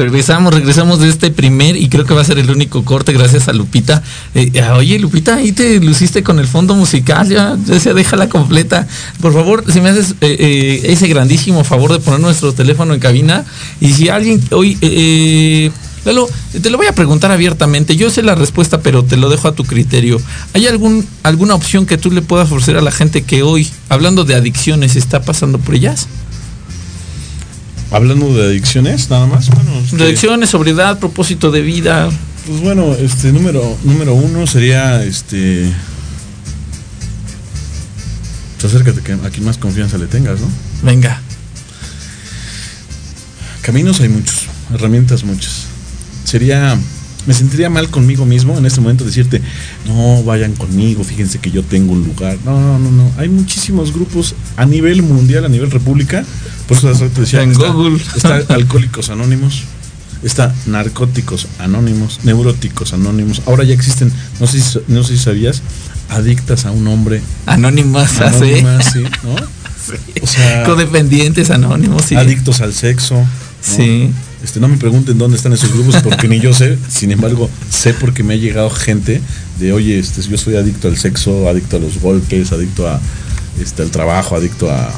Regresamos, regresamos de este primer y creo que va a ser el único corte gracias a Lupita. Eh, ah, oye, Lupita, ahí te luciste con el fondo musical, ya, ya se déjala completa. Por favor, si me haces eh, eh, ese grandísimo favor de poner nuestro teléfono en cabina y si alguien hoy... Lalo, te lo voy a preguntar abiertamente. Yo sé la respuesta, pero te lo dejo a tu criterio. ¿Hay algún, alguna opción que tú le puedas ofrecer a la gente que hoy, hablando de adicciones, está pasando por ellas?
Hablando de adicciones, nada más. Bueno,
De
este,
adicciones, sobriedad, propósito de vida.
Pues bueno, este número número uno sería este. pues acércate que a quien más confianza le tengas, ¿no?
Venga.
Caminos hay muchos, herramientas muchas. Sería, me sentiría mal conmigo mismo en este momento decirte, no vayan conmigo, fíjense que yo tengo un lugar. No, no, no, no. Hay muchísimos grupos a nivel mundial, a nivel república. Por eso te decía,
En
está,
Google.
está Alcohólicos Anónimos, está Narcóticos Anónimos, Neuróticos Anónimos. Ahora ya existen, no sé si, no sé si sabías, adictas a un hombre.
Anónimas, ¿ah, sí?
Anónimas, sí, ¿no? *laughs* O sea,
Codependientes anónimos, sí.
adictos al sexo. ¿no?
Sí.
Este, no me pregunten dónde están esos grupos porque ni yo sé. Sin embargo, sé porque me ha llegado gente de, oye, este, yo soy adicto al sexo, adicto a los golpes, adicto a, este, al trabajo, adicto a,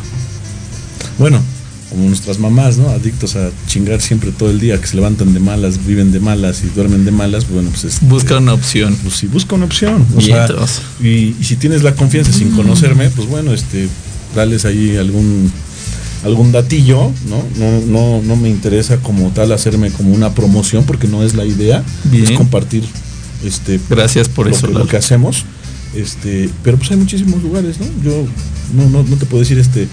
bueno, como nuestras mamás, ¿no? Adictos a chingar siempre todo el día, que se levantan de malas, viven de malas y duermen de malas, bueno, pues este,
Busca una opción.
pues sí, busca una opción. O sea,
Vientos.
y, y si tienes la confianza sin conocerme, pues bueno, este, dales ahí algún algún datillo, ¿no? No, no, no me interesa como tal hacerme como una promoción porque no es la idea,
Bien.
es compartir este
Gracias por
lo,
eso,
lo
Lalo.
que hacemos. Este, pero pues hay muchísimos lugares, ¿no? Yo no, no, no te puedo decir este,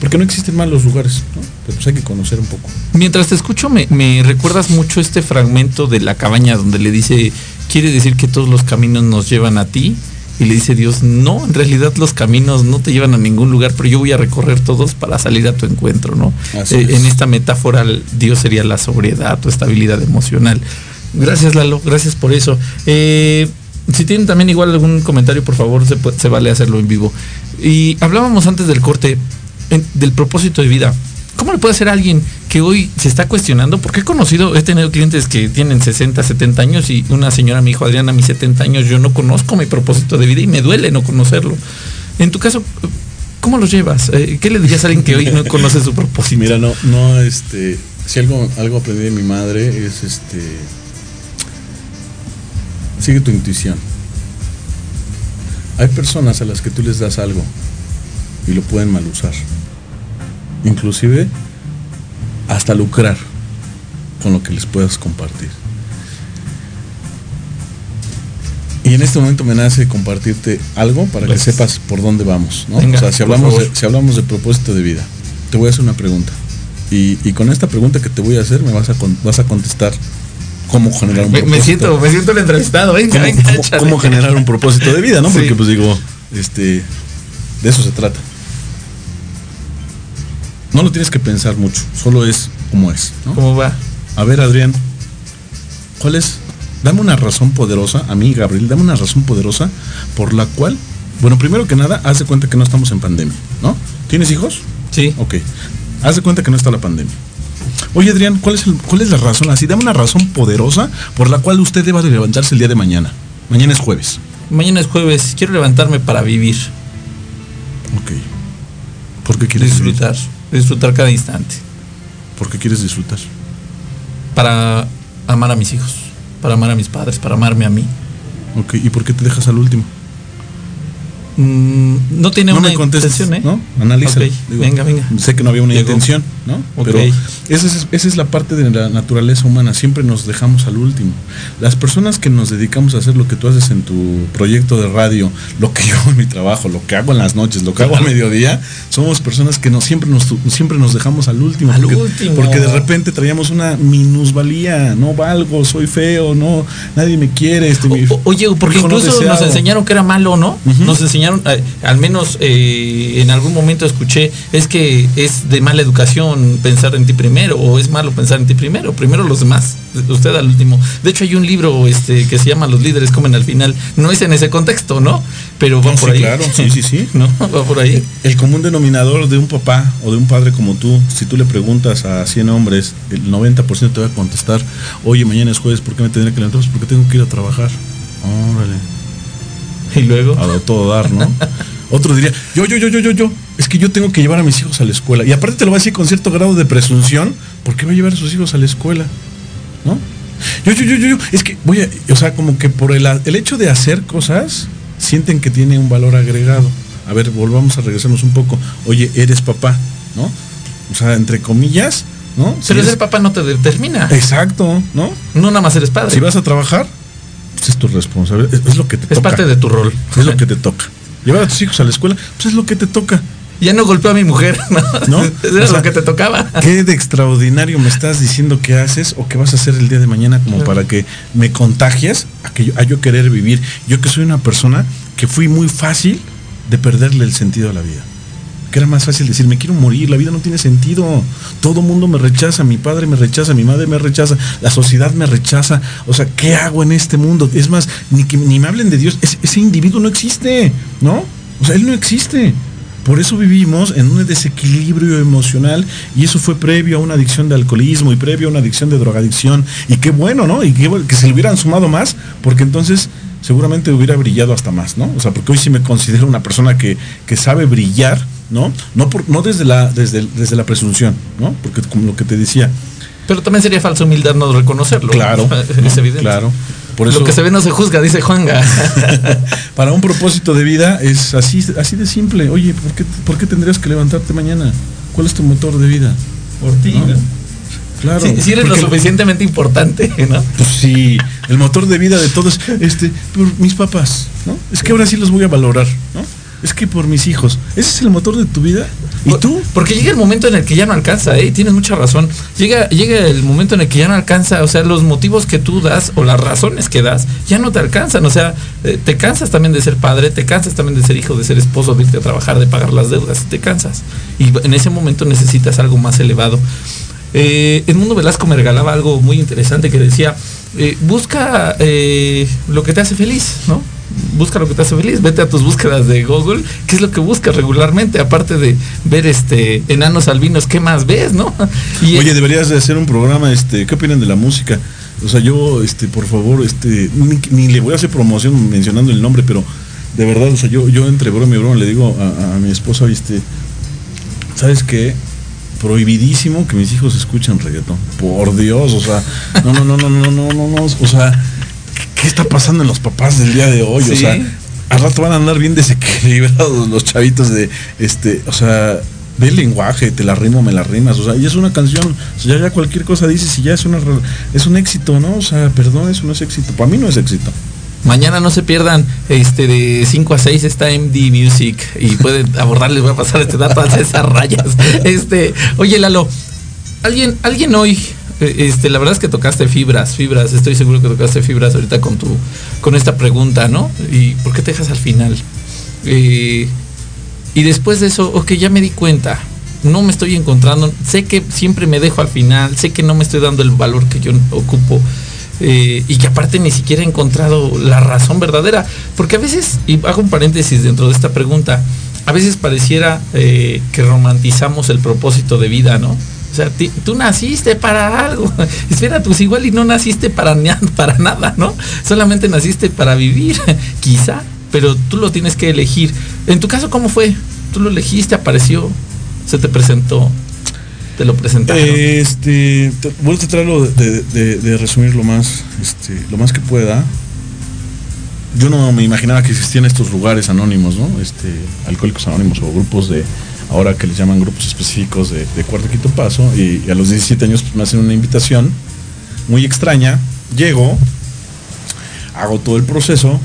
porque no existen malos lugares, ¿no? Pero pues hay que conocer un poco.
Mientras te escucho, me, me recuerdas mucho este fragmento de la cabaña donde le dice, quiere decir que todos los caminos nos llevan a ti. Y le dice Dios, no, en realidad los caminos no te llevan a ningún lugar, pero yo voy a recorrer todos para salir a tu encuentro, ¿no? Eh,
es.
en esta metáfora, Dios sería la sobriedad, tu estabilidad emocional. Gracias, Lalo, gracias por eso. Eh, si tienen también igual algún comentario, por favor, se, vale hacerlo en vivo. Y hablábamos antes del corte en- del propósito de vida. ¿Cómo le puede a alguien que hoy se está cuestionando? Porque he conocido, he tenido clientes que tienen 60, 70 años y una señora me dijo, Adriana, a mis 70 años yo no conozco mi propósito de vida y me duele no conocerlo. En tu caso, ¿cómo lo llevas? Eh, ¿Qué le dirías a alguien que hoy no conoce su propósito?
Mira, no, no, este, si algo, algo aprendí de mi madre es este, sigue tu intuición. Hay personas a las que tú les das algo y lo pueden mal usar. Inclusive hasta lucrar con lo que les puedas compartir. Y en este momento me nace compartirte algo para que sepas por dónde vamos. ¿no?
Venga,
o sea, si hablamos, de, si hablamos de propósito de vida, te voy a hacer una pregunta. Y, y con esta pregunta que te voy a hacer me vas a, con- vas a contestar cómo generar un
Me, me
propósito.
siento, me siento el entrevistado. Venga,
cómo,
venga,
cómo-
échale.
cómo generar un propósito de vida, ¿no?
Sí.
Porque pues digo, este, de eso se trata. No lo tienes que pensar mucho, solo es como es, ¿no?
¿Cómo va?
A ver, Adrián, ¿cuál es? Dame una razón poderosa, a mí, Gabriel, dame una razón poderosa por la cual, bueno, primero que nada, haz de cuenta que no estamos en pandemia, ¿no? ¿Tienes hijos?
Sí.
Ok. Haz de cuenta que no está la pandemia. Oye, Adrián, ¿cuál es, el- ¿cuál es la razón? Así, dame una razón poderosa por la cual usted deba de levantarse el día de mañana. Mañana es jueves.
Mañana es jueves. Quiero levantarme para vivir,
Ok. ¿Por qué quieres vivir?
Disfrutar, cada instante.
¿Por qué quieres disfrutar?
Para amar a mis hijos, para amar a mis padres, para amarme a mí.
Ok. ¿Y por qué te dejas al último?
Mm, no tiene
no
una
me contestes,
intención, ¿eh?
¿no? Digo,
venga, venga.
Sé que no había una
Llegó.
intención, ¿no? Pero esa es, esa es la parte de la naturaleza humana. Siempre nos dejamos al último. Las personas que nos dedicamos a hacer lo que tú haces en tu proyecto de radio, lo que yo hago en mi trabajo, lo que hago en las noches, lo que hago a mediodía, somos personas que nos, siempre, nos, siempre nos dejamos al último.
Al
porque,
último.
porque de repente traíamos una minusvalía. No valgo, soy feo, no, nadie me quiere. Este, mi-
O- Oye, porque
no
incluso nos enseñaron que era malo, ¿no? Nos enseñaron, eh, al menos eh, en algún momento escuché, es que es de mala educación pensar en ti primero, o es malo pensar en ti primero, primero los demás, usted al último. De hecho hay un libro este que se llama Los líderes comen al final, no es en ese contexto, ¿no? Pero va
No,
por
sí,
ahí.
claro, sí, sí, sí. *laughs*
¿No? Va por ahí.
El común denominador de un papá o de un padre como tú, si tú le preguntas a 100 hombres, el 90% te va a contestar, oye, mañana es jueves, ¿por qué me tendré que levantar? Pues porque tengo que ir a trabajar. Órale, *laughs*
Y luego.
a todo dar, ¿no? *laughs* Otro diría, yo, yo, yo, yo, yo, yo, es que yo tengo que llevar a mis hijos a la escuela. Y aparte te lo va a decir con cierto grado de presunción, ¿por qué va a llevar a sus hijos a la escuela? ¿No? Yo, yo, yo, yo, yo, es que voy a, o sea, como que por el, el hecho de hacer cosas, sienten que tiene un valor agregado. A ver, volvamos a regresarnos un poco. Oye, eres papá, ¿no? O sea, entre comillas, ¿no? Si
Pero
eres-
ser papá no te determina.
Exacto, ¿no?
No nada más eres padre.
Si vas a trabajar, pues es tu responsabilidad, es, es lo que te
es
toca.
parte de tu rol.
Es lo que te toca. Llevar a tus hijos a la escuela, pues es lo que te toca.
Ya no golpeó a mi mujer, *laughs* ¿no?
¿No?
Era
O sea,
lo que te tocaba.
¿Qué de extraordinario me estás diciendo que haces o que vas a hacer el día de mañana como para que me contagies a, que yo, a yo querer vivir? Yo que soy una persona que fui muy fácil de perderle el sentido a la vida. Que era más fácil decir, me quiero morir, la vida no tiene sentido. Todo mundo me rechaza, mi padre me rechaza, mi madre me rechaza, la sociedad me rechaza. O sea, ¿qué hago en este mundo? Es más, ni, que, ni me hablen de Dios, ese, individuo no existe, ¿no? O sea, él no existe. Por eso vivimos en un desequilibrio emocional y eso fue previo a una adicción de alcoholismo y previo a una adicción de drogadicción. Y qué bueno, ¿no? Y que se le hubieran sumado más, porque entonces seguramente hubiera brillado hasta más, ¿no? O sea, porque hoy sí me considero una persona que, que sabe brillar, ¿no? No, por, no desde, la, desde, desde la presunción, ¿no? Porque como lo que te decía,
Pero también sería falsa humildad no reconocerlo.
claro, *laughs*
es evidente.
claro. Por eso,
Lo que se ve no se juzga, dice Juanga. *laughs* *laughs*
para un propósito de vida es así, así de simple. Oye, ¿por qué, ¿por qué tendrías que levantarte mañana? ¿Cuál es tu motor de vida?
Por ti,
¿no? Claro.
Si, si eres lo suficientemente importante, ¿no?
Pues sí, el motor de vida de todos, este, por mis papás, ¿no? Es que ahora sí los voy a valorar, ¿no? Es que por mis hijos. Ese es el motor de tu vida. ¿Y tú?
Porque llega el momento en el que ya no alcanza, ¿eh? Tienes mucha razón. Llega, llega el momento en el que ya no alcanza, o sea, los motivos que tú das o las razones que das ya no te alcanzan. O sea, eh, te cansas también de ser padre, te cansas también de ser hijo, de ser esposo, de irte a trabajar, de pagar las deudas, te cansas. Y en ese momento necesitas algo más elevado. Eh, Edmundo Velasco me regalaba algo muy interesante que decía, eh, busca eh, lo que te hace feliz, ¿no? Busca lo que te hace feliz, vete a tus búsquedas de Google, ¿qué es lo que buscas regularmente? Aparte de ver este enanos albinos, ¿qué más ves, no? *laughs*
Oye, deberías de hacer un programa, este, ¿qué opinan de la música? O sea, yo, este, por favor, este, ni, ni le voy a hacer promoción mencionando el nombre, pero de verdad, o sea, yo, yo entre broma y broma le digo a, a mi esposa, este, ¿sabes qué? Prohibidísimo que mis hijos escuchen reggaetón. Por Dios, o sea, no, no, no, no, no, no, no, no, o sea, ¿qué está pasando en los papás del día de hoy? O sea, al rato van a andar bien desequilibrados los chavitos de, este, o sea, ve el lenguaje, te la rimo, me la rimas, o sea, y es una canción, o sea, ya, ya cualquier cosa dices y ya es una es un éxito, ¿no? O sea, perdón, eso no es éxito, para mí no es éxito.
Mañana no se pierdan, este, de 5 a 6 está MD Music y pueden *laughs* abordar, les voy a pasar este dato a César Rayas. Este, oye Lalo, alguien, alguien hoy, este, la verdad es que tocaste fibras, fibras, estoy seguro que tocaste fibras ahorita con tu, con esta pregunta, ¿no? ¿Y por qué te dejas al final? Eh, y después de eso, ok, ya me di cuenta, no me estoy encontrando, sé que siempre me dejo al final, sé que no me estoy dando el valor que yo ocupo. eh, y que aparte ni siquiera he encontrado la razón verdadera. Porque a veces, y hago un paréntesis dentro de esta pregunta, a veces pareciera eh, que romantizamos el propósito de vida, ¿no? O sea, tú naciste para algo. *laughs* Espera, pues igual y no naciste para, *laughs* para nada, ¿no? Solamente naciste para vivir, *laughs* quizá, pero tú lo tienes que elegir. En tu caso, ¿cómo fue? Tú lo elegiste, apareció, se te presentó, te lo presentaron.
Este, te- voy a tratarlo de resumir lo más, este, lo más que pueda. Yo no me imaginaba que existían estos lugares anónimos, ¿no? Este, alcohólicos anónimos o grupos de, ahora que les llaman grupos específicos de, cuarto quinto paso. Y, y a los 17 años pues, me hacen una invitación muy extraña. Llego, hago todo el proceso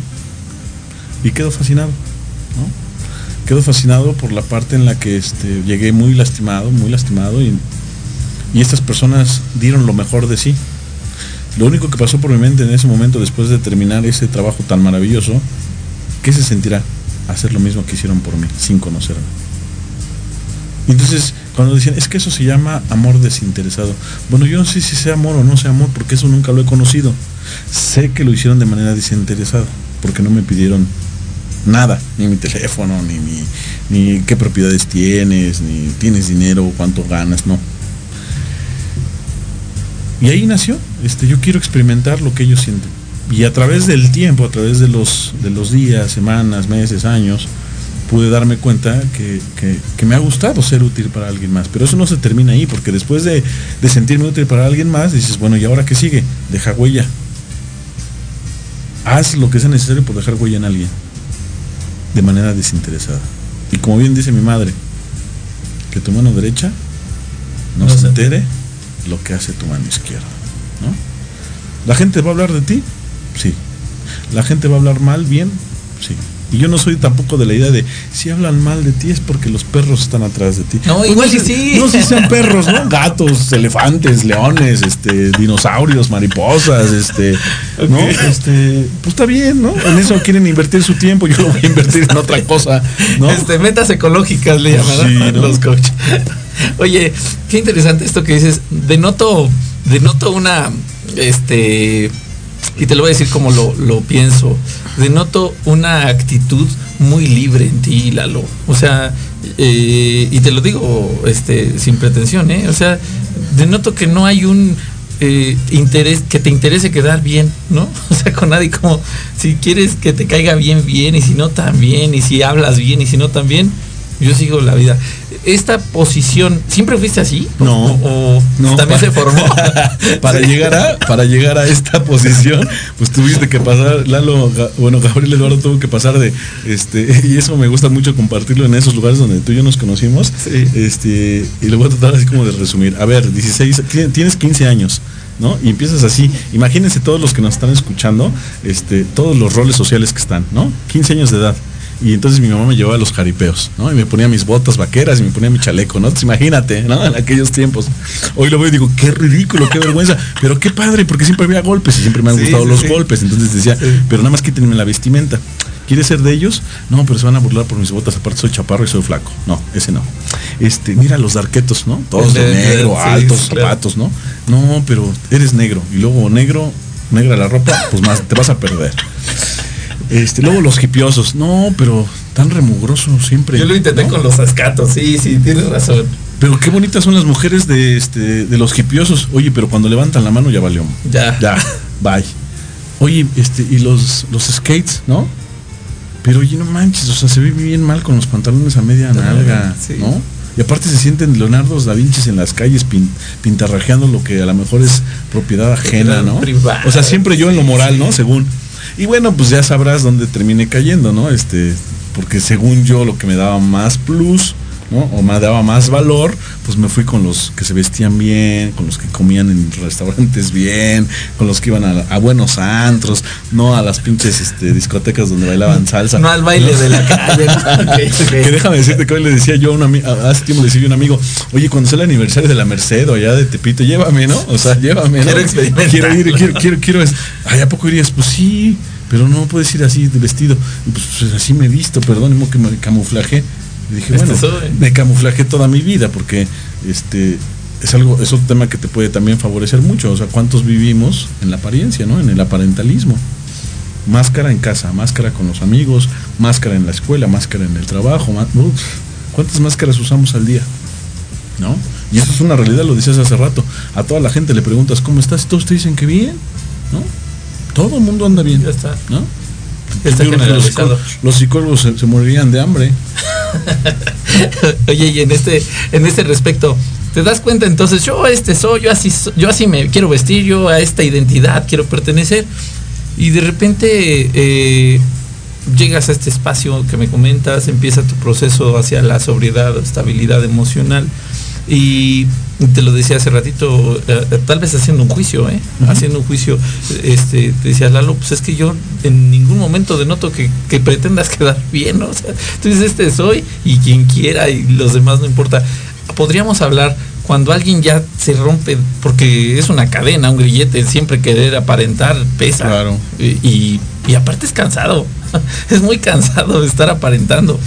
y quedo fascinado. Quedo fascinado por la parte en la que este, llegué muy lastimado, muy lastimado y, y estas personas dieron lo mejor de sí. Lo único que pasó por mi mente en ese momento, después de terminar ese trabajo tan maravilloso, ¿qué se sentirá hacer lo mismo que hicieron por mí, sin conocerme? Entonces, cuando decían, es que eso se llama amor desinteresado. Bueno, yo no sé si sea amor o no sea amor, porque eso nunca lo he conocido. Sé que lo hicieron de manera desinteresada, porque no me pidieron nada, ni mi teléfono, ni, mi- ni qué propiedades tienes, ni tienes dinero, cuánto ganas, no. Y ahí nació, este, yo quiero experimentar lo que ellos sienten. Y a través del tiempo, a través de los, de los días, semanas, meses, años, pude darme cuenta que, que- que me ha gustado ser útil para alguien más. Pero eso no se termina ahí, porque después de, de sentirme útil para alguien más, dices, bueno, ¿y ahora qué sigue? Deja huella. Haz lo que sea necesario por dejar huella en alguien. De manera desinteresada. Y como bien dice mi madre, que tu mano derecha no,
No
se
se
entere lo que hace tu mano izquierda. ¿no? ¿La gente va a hablar de ti? Sí. ¿La gente va a hablar mal, bien? Sí. Y yo no soy tampoco de la idea de si hablan mal de ti es porque los perros están atrás de ti.
No, igual
no sé-
sí.
No si sean perros, ¿no? *laughs* Gatos, elefantes, leones, este, dinosaurios, mariposas, este, *laughs* ¿no? Este, pues está bien, ¿no? En eso quieren invertir su tiempo, yo lo voy a invertir en otra cosa, ¿no?
Este, metas ecológicas le llaman
Sí.
¿no? los coaches. *laughs* Oye, qué interesante esto que dices. Denoto, denoto una, este, y te lo voy a decir como lo, lo pienso. Denoto una actitud muy libre en ti, Lalo. O sea, eh, y te lo digo, este, sin pretensión, ¿eh? O sea, denoto que no hay un eh, interés, que te interese quedar bien, ¿no? *laughs* O sea, con nadie como, si quieres que te caiga bien, bien, y si no, también, y si hablas bien, y si no, también, yo sigo la vida. Esta posición, ¿siempre fuiste así?
No.
¿O, o
No,
también
para-
se formó? *laughs*
para llegar a para llegar a esta posición pues tuviste que pasar Lalo bueno Gabriel Eduardo tuvo que pasar de este *laughs* y eso me gusta mucho compartirlo en esos lugares donde tú y yo nos conocimos
Sí.
este y lo voy a tratar así como de resumir a ver 16 ti- tienes 15 años ¿no? Y empiezas así, imagínense todos los que nos están escuchando, este, todos los roles sociales que están, ¿no? 15 años de edad. Y entonces mi mamá me llevaba a los jaripeos, ¿no? Y me ponía mis botas vaqueras y me ponía mi chaleco, ¿no? Entonces imagínate, ¿no? En aquellos tiempos. Hoy lo veo y digo, qué ridículo, qué vergüenza. Pero qué padre, porque siempre había golpes y siempre me han
Sí,
gustado
sí,
los
sí.
golpes. Entonces decía, pero nada más quítenme la vestimenta. ¿Quieres ser de ellos? No, pero se van a burlar por mis botas. Aparte soy chaparro y soy flaco. No, ese no. Este, mira los darquetos, ¿no? Todos de negro, altos, zapatos, ¿no? No, pero eres negro. Y luego negro, negra la ropa, pues más, te vas a perder. Este, luego los hipiosos. No, pero tan remugroso siempre.
Yo lo intenté
¿no?
con los ascatos, sí, sí, tienes razón.
Pero qué bonitas son las mujeres de este de los hipiosos. Oye, pero cuando levantan la mano ya valió.
Ya.
Ya, bye. Oye, este, y los, los skates, ¿no? Pero oye, no manches, o sea, se ve bien mal con los pantalones a media nalga,
Sí.
¿no? Y aparte se sienten Leonardo da Vinci en las calles pin- pintarrajeando lo que a lo mejor es propiedad ajena, ¿no? O sea, siempre yo en lo moral, ¿no? Según. Y bueno, pues ya sabrás dónde terminé cayendo, ¿no? Este, porque según yo lo que me daba más plus, ¿no? O me daba más valor, pues me fui con los que se vestían bien, con los que comían en restaurantes bien, con los que iban a, a buenos antros, no a las pinches este, discotecas donde bailaban salsa.
No al baile de la calle. ¿no? *laughs* Ok. *laughs*
Que déjame decirte que hoy le decía yo a un amigo, hace tiempo le decía yo a un amigo, oye, cuando sea el aniversario de la Merced o allá de Tepito, llévame, ¿no? O sea, llévame, ¿no?
Quiero experimentar.
Quiero ir, quiero, quiero, quiero, ay, ¿a poco irías? Pues sí, pero no puedes ir así de vestido. Pues, pues, así me he visto, perdón, que me camuflaje. Y dije,
Este
bueno,
soy.
me camuflaje toda mi vida porque este es algo, es otro tema que te puede también favorecer mucho. O sea, cuántos vivimos en la apariencia, ¿no? En el aparentalismo. Máscara en casa, máscara con los amigos, máscara en la escuela, máscara en el trabajo. uf, ¿Cuántas máscaras usamos al día? ¿No? Y eso es una realidad, lo decías hace rato. A toda la gente le preguntas, ¿cómo estás? Todos te dicen que bien, ¿no? Todo el mundo anda bien.
Ya está.
¿no?
Está
los, los psicólogos se, se morirían de hambre. *laughs*
Oye, y en este, en este respecto, ¿te das cuenta entonces? Yo este soy, yo así, yo así me quiero vestir, yo a esta identidad quiero pertenecer. Y de repente eh, llegas a este espacio que me comentas, empieza tu proceso hacia la sobriedad, estabilidad emocional. Y te lo decía hace ratito, eh, eh, tal vez haciendo un juicio, ¿eh? Haciendo un juicio, este, te decía Lalo, pues es que yo en ningún momento denoto que, que pretendas *laughs* quedar bien, ¿no? O sea, tú dices, este soy y quien quiera y los demás no importa. Podríamos hablar cuando alguien ya se rompe, porque es una cadena, un grillete, siempre querer aparentar pesa.
Claro.
Y, y, y aparte es cansado, *laughs* es muy cansado de estar aparentando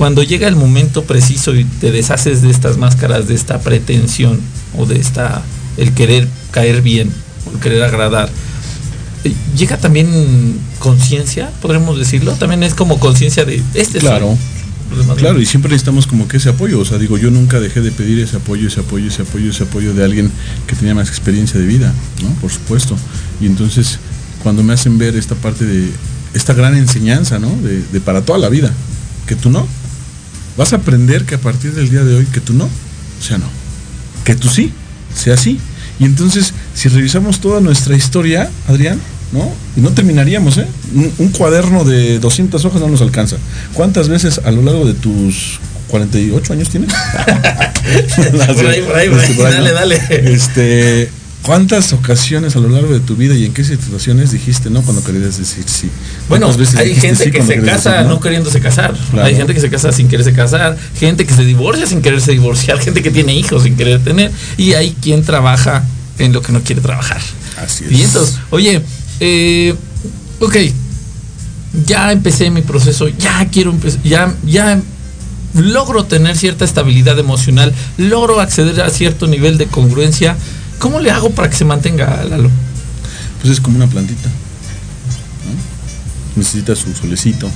cuando llega el momento preciso y te deshaces de estas máscaras, de esta pretensión o de esta el querer caer bien, o el querer agradar, llega también conciencia, podremos decirlo, también es como conciencia de este.
Claro. Claro, y siempre necesitamos como que ese apoyo. O sea, digo, yo nunca dejé de pedir ese apoyo, ese apoyo, ese apoyo, ese apoyo de alguien que tenía más experiencia de vida, ¿no? Por supuesto. Y entonces, cuando me hacen ver esta parte de esta gran enseñanza, ¿no? De, de para toda la vida, que tú no, vas a aprender que a partir del día de hoy, que tú no, sea no. Que tú sí, sea sí. Y entonces, si revisamos toda nuestra historia, Adrián, ¿no? Y no terminaríamos, ¿eh? Un, un cuaderno de 200 hojas no nos alcanza. ¿Cuántas veces a lo largo de tus 48 años tienes? *laughs* *laughs*
Por ahí, por ahí, por ahí. Dale,
¿no?
dale.
Este, ¿cuántas ocasiones a lo largo de tu vida y en qué situaciones dijiste no cuando querías decir sí?
Bueno,
¿Cuántas veces
hay gente
sí
que se casa
decir
no queriéndose casar.
Claro.
Hay gente que se casa sin quererse casar. Gente que se divorcia sin quererse divorciar. *laughs* Gente que tiene hijos sin querer tener. Y hay quien trabaja en lo que no quiere trabajar.
Así es.
Y entonces, oye, eh, ok, ya empecé mi proceso, ya quiero empezar, ya, ya logro tener cierta estabilidad emocional, logro acceder a cierto nivel de congruencia. ¿Cómo le hago para que se mantenga, Lalo?
Pues es como una plantita. ¿no? Necesita su solecito,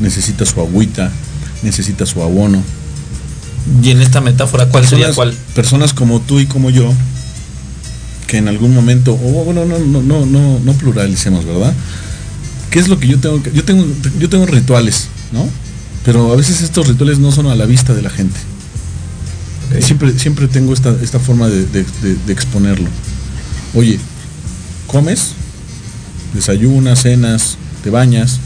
necesita su agüita, necesita su abono.
Y en esta metáfora, ¿cuál sería cuál?
Personas como tú y como yo, que en algún momento, o bueno, no, no, no, no, no pluralicemos, ¿verdad? ¿Qué es lo que yo tengo? que- Yo tengo, yo tengo rituales, ¿no? Pero a veces estos rituales no son a la vista de la gente.
Ok.
Siempre, siempre tengo esta, esta forma de, exponerlo. Oye, comes, desayunas, cenas, te bañas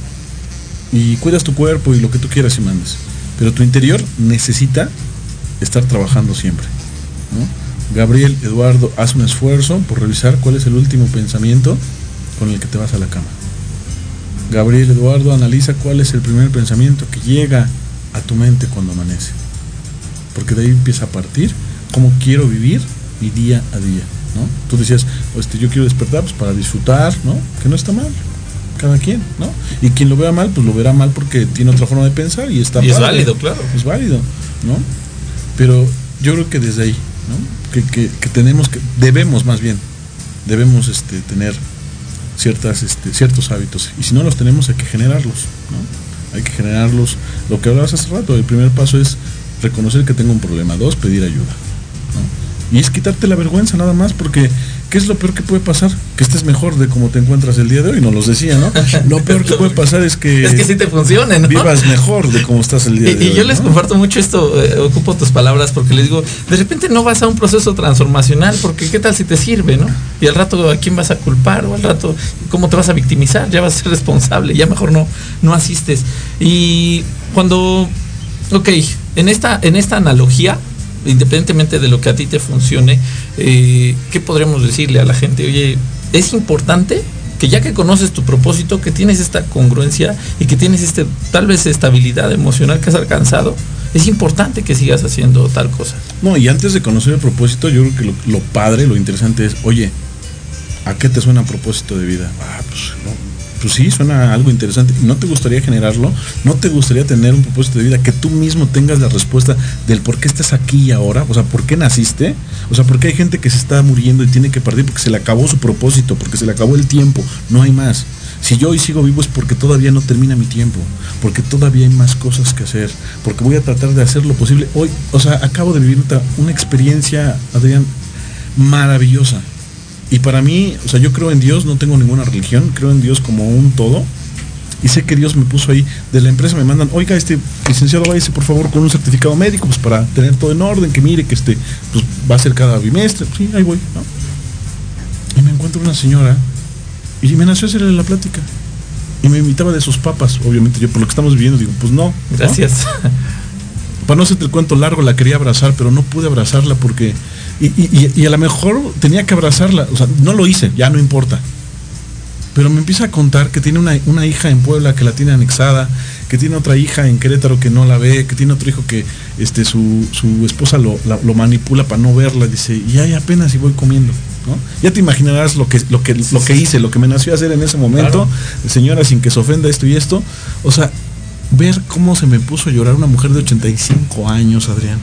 y cuidas tu cuerpo y lo que tú quieras y mandes. Pero tu interior necesita estar trabajando siempre. Gabriel, Eduardo, haz un esfuerzo por revisar cuál es el último pensamiento con el que te vas a la cama. Gabriel, Eduardo, analiza cuál es el primer pensamiento que llega a tu mente cuando amanece. Porque de ahí empieza a partir cómo quiero vivir mi día a día. ¿no? Tú decías, este, yo quiero despertar pues, para disfrutar, ¿no? Que no está mal. Cada quien, ¿no? Y quien lo vea mal, pues lo verá mal porque tiene otra forma de pensar y está
Y es válido, claro.
Es válido, ¿no? Pero yo creo que desde ahí, ¿no? Que, que- que tenemos que, debemos más bien, debemos este, tener ciertas, este, ciertos hábitos. Y si no los tenemos, hay que generarlos, ¿no? Hay que generarlos. Lo que hablabas hace rato, el primer paso es reconocer que tengo un problema. Dos, pedir ayuda. ¿no? Y es quitarte la vergüenza nada más, porque ¿qué es lo peor que puede pasar? Que estés mejor de como te encuentras el día de hoy, nos los decía, ¿no? *laughs* Lo peor que puede pasar es que,
Es que sí te funcione, ¿no?
vivas mejor de como estás el día
Y,
de
y
hoy.
yo les
¿no?
comparto mucho esto, eh, ocupo tus palabras porque les digo, de repente no vas a un proceso transformacional porque qué tal si te sirve, ¿no? Y al rato a quién vas a culpar o al rato cómo te vas a victimizar, ya vas a ser responsable, ya mejor no, no asistes. Y cuando, ok, en esta, en esta analogía, independientemente de lo que a ti te funcione, eh, ¿qué podríamos decirle a la gente? Oye, es importante que ya que conoces tu propósito, que tienes esta congruencia y que tienes este tal vez estabilidad emocional que has alcanzado, es importante que sigas haciendo tal cosa.
No, y antes de conocer el propósito, yo creo que lo, lo padre, lo interesante es, oye, ¿a qué te suena propósito de vida? Ah, pues, no, pues sí, suena algo interesante. ¿No te gustaría generarlo? ¿No te gustaría tener un propósito de vida? Que tú mismo tengas la respuesta del por qué estás aquí y ahora. O sea, ¿por qué naciste? O sea, ¿por qué hay gente que se está muriendo y tiene que partir porque se le acabó su propósito, porque se le acabó el tiempo? No hay más. Si yo hoy sigo vivo es porque todavía no termina mi tiempo, porque todavía hay más cosas que hacer, porque voy a tratar de hacer lo posible. Hoy, o sea, acabo de vivir una- experiencia, Adrián, maravillosa. Y para mí, o sea, yo creo en Dios, no tengo ninguna religión, creo en Dios como un todo. Y sé que Dios me puso ahí, de la empresa me mandan, oiga, este licenciado, váyase por favor con un certificado médico, pues para tener todo en orden, que mire que este, pues va a ser cada bimestre. Sí, ahí voy, ¿no? Y me encuentro una señora y me nació hacerle la plática. Y me invitaba de sus papas, obviamente yo por lo que estamos viviendo digo, pues no. ¿no?
Gracias.
Para no hacerte el cuento largo, la quería abrazar, pero no pude abrazarla porque. Y, y- y- y a lo mejor tenía que abrazarla. O sea, no lo hice, ya no importa. Pero me empieza a contar que tiene una, una hija en Puebla que la tiene anexada, que tiene otra hija en Querétaro que no la ve, que tiene otro hijo que este, su, su esposa lo, la- lo manipula para no verla. Dice, y ahí apenas y voy comiendo. ¿no? Ya te imaginarás lo que, lo, que, lo que hice, lo que me nació hacer en ese momento. Señora, sin que se ofenda esto y esto. O sea, ver cómo se me puso a llorar una mujer de 85 años, Adrián.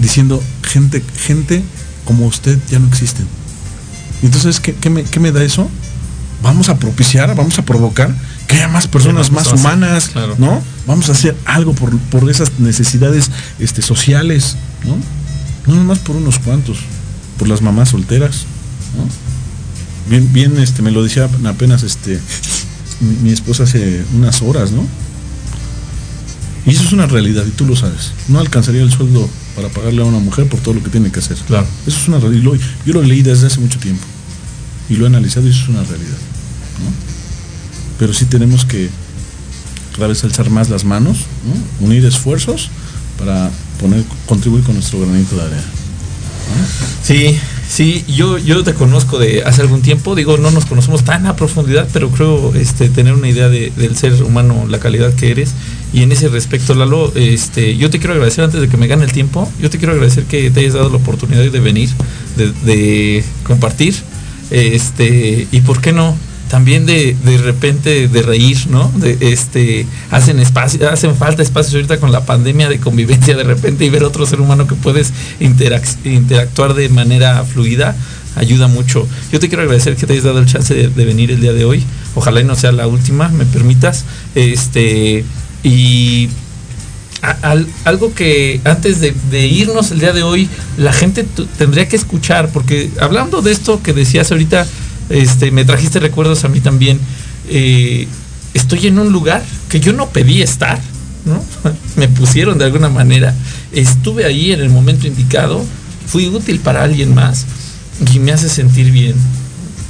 Diciendo, gente, gente como usted ya no existen. Y entonces, ¿qué, qué me, qué me da eso? Vamos a propiciar, vamos a provocar que haya más personas más humanas,
claro.
¿no? Vamos a hacer algo por, por esas necesidades este, sociales, ¿no? No nomás por unos cuantos, por las mamás solteras, ¿no? Bien, bien, este, me lo decía apenas este mi, mi esposa hace unas horas, ¿no? Y eso es una realidad, y tú lo sabes. No alcanzaría el sueldo para pagarle a una mujer por todo lo que tiene que hacer.
Claro.
Eso es una realidad. Yo lo leí desde hace mucho tiempo. Y lo he analizado y eso es una realidad. ¿no? Pero sí tenemos que cada vez alzar más las manos, ¿no? unir esfuerzos para poner, contribuir con nuestro granito de arena.
Sí, sí, yo, yo te conozco de hace algún tiempo, digo, no nos conocemos tan a profundidad, pero creo este, tener una idea de- del ser humano, la calidad que eres. Y en ese respecto, Lalo, este, yo te quiero agradecer antes de que me gane el tiempo, yo te quiero agradecer que te hayas dado la oportunidad de venir, de, compartir, este, y por qué no, también de, de repente de reír, ¿no? Este, hacen espacio, hacen falta espacios ahorita con la pandemia de convivencia de repente y ver otro ser humano que puedes interac- interactuar de manera fluida ayuda mucho. Yo te quiero agradecer que te hayas dado el chance de, de venir el día de hoy. Ojalá y no sea la última, me permitas. Este y algo que antes de, irnos el día de hoy, la gente tendría que escuchar, porque hablando de esto que decías ahorita, este, me trajiste recuerdos a mí también. eh, estoy en un lugar que yo no pedí estar, ¿no? *laughs* me pusieron de alguna manera. Estuve ahí en el momento indicado, fui útil para alguien más y me hace sentir bien.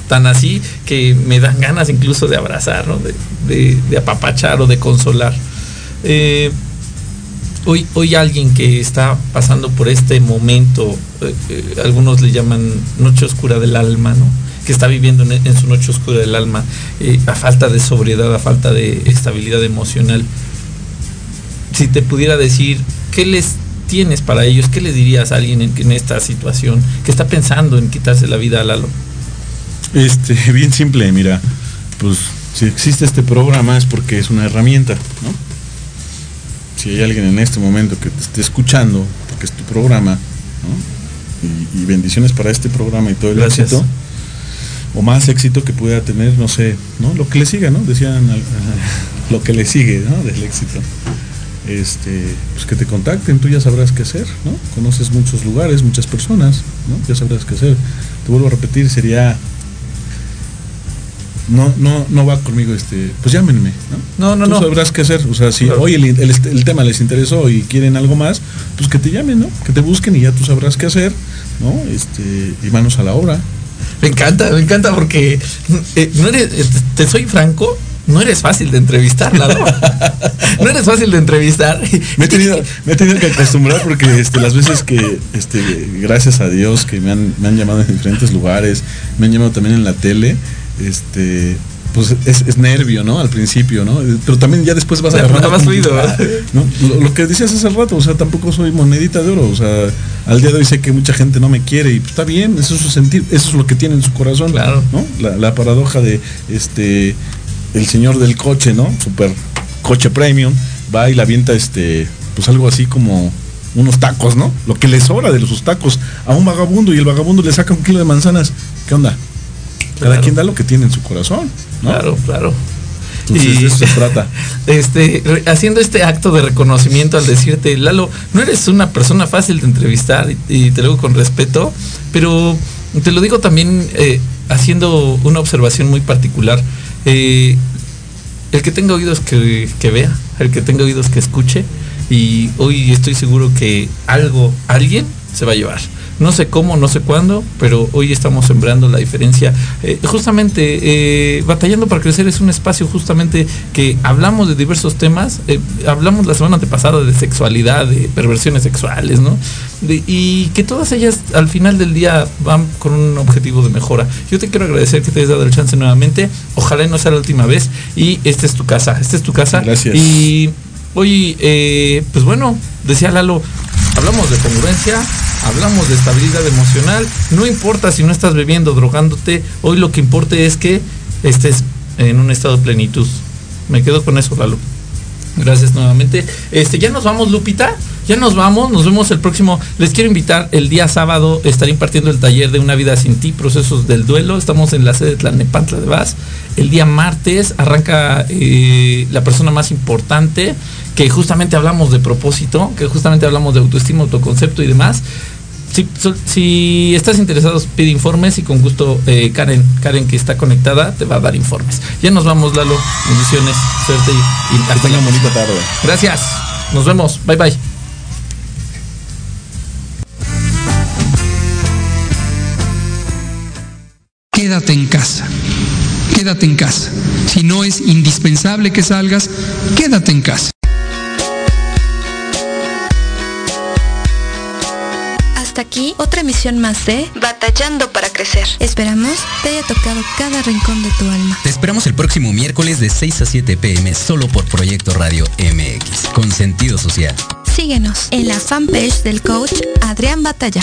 Tan así que me dan ganas incluso de abrazar, ¿no? de apapachar o de consolar. Eh, hoy, hoy alguien que está pasando por este momento, eh, eh, algunos le llaman noche oscura del alma, ¿no? que está viviendo en, su noche oscura del alma, a falta de sobriedad, a falta de estabilidad emocional. Si te pudiera decir, ¿qué les tienes para ellos? ¿Qué les dirías a alguien en, en esta situación que está pensando en quitarse la vida a Lalo?
Este, *laughs* bien simple, mira, pues si existe este programa es porque es una herramienta, ¿no? Si hay alguien en este momento que te esté escuchando, porque es tu programa, ¿no? Y, y bendiciones para este programa y todo el
Gracias.
éxito, o más éxito que pueda tener, no sé, ¿no? Lo que le siga, ¿no? Decían al- a- *laughs* lo que le sigue, ¿no? Del éxito. este, pues que te contacten, tú ya sabrás qué hacer, ¿no? Conoces muchos lugares, muchas personas, ¿no? Ya sabrás qué hacer. Te vuelvo a repetir, sería no, no, no va conmigo este, pues llámenme, ¿no?
No, no,
Tú
no.
sabrás qué hacer. O sea, si
Claro.
hoy el, el- el tema les interesó y quieren algo más, pues que te llamen, ¿no? Que te busquen y ya tú sabrás qué hacer, ¿no? Este, y manos a la obra.
Me encanta, me encanta porque eh, no eres, eh, te te soy franco, no eres fácil de entrevistar, Lalo. *laughs* no eres fácil de entrevistar.
Me he tenido, me he tenido que acostumbrar porque este, las veces que, este, gracias a Dios, que me han, me han llamado en diferentes lugares, me han llamado también en la tele, este, pues es, es nervio, ¿no? Al principio, ¿no? Pero también ya después vas agarrando. como
fluido,
¿no? Lo, lo que decías hace rato, o sea, tampoco soy monedita de oro, o sea, al día de hoy sé que mucha gente no me quiere y pues, está bien, eso es su sentir, eso es lo que tiene en su corazón,
Claro.
¿no? La, la paradoja de este el señor del coche, ¿no? Super coche premium, va y la avienta este, pues algo así como unos tacos, ¿no? Lo que le sobra de sus tacos a un vagabundo y el vagabundo le saca un kilo de manzanas. ¿Qué onda? Cada
Claro.
quien da lo que tiene en su corazón, ¿no?
Claro, claro.
Entonces de eso se trata.
Este, haciendo este acto de reconocimiento al decirte, Lalo, no eres una persona fácil de entrevistar y, y te lo digo con respeto, pero te lo digo también eh, haciendo una observación muy particular. Eh, el que tenga oídos que, que vea, el que tenga oídos que escuche y hoy estoy seguro que algo, alguien se va a llevar. No sé cómo, no sé cuándo, pero hoy estamos sembrando la diferencia. Eh, justamente, eh, Batallando para Crecer es un espacio justamente que hablamos de diversos temas. eh, hablamos la semana antepasada de sexualidad, de perversiones sexuales, ¿no? De- y que todas ellas al final del día van con un objetivo de mejora. Yo te quiero agradecer que te hayas dado el chance nuevamente. Ojalá y no sea la última vez. Y esta es tu casa, esta es tu casa.
Gracias.
Y hoy, pues bueno, decía Lalo, hablamos de congruencia, hablamos de estabilidad emocional. No importa si no estás bebiendo, drogándote. Hoy lo que importa es que estés en un estado de plenitud. Me quedo con eso, Lalo. Gracias nuevamente. Este, ya nos vamos, Lupita. Ya nos vamos. Nos vemos el próximo. Les quiero invitar el día sábado. Estaré impartiendo el taller de Una vida sin ti, procesos del duelo. Estamos en la sede de Tlalnepantla de Vaz. El día martes arranca eh, la persona más importante, que justamente hablamos de propósito, que justamente hablamos de autoestima, autoconcepto y demás. Si, estás interesado, pide informes y con gusto eh, Karen, Karen que está conectada, te va a dar informes. Ya nos vamos, Lalo. Bendiciones, suerte y, y hasta la-
bonita tarde.
Gracias. Nos vemos. Bye bye.
Quédate en casa. Si no es indispensable que salgas, quédate en casa.
Hasta aquí otra emisión más de Batallando para Crecer. Esperamos te haya tocado cada rincón de tu alma.
Te esperamos el próximo miércoles de 6 a 7 pm solo por Proyecto Radio MX, con sentido social.
Síguenos en la fanpage del coach Adrián Batalla.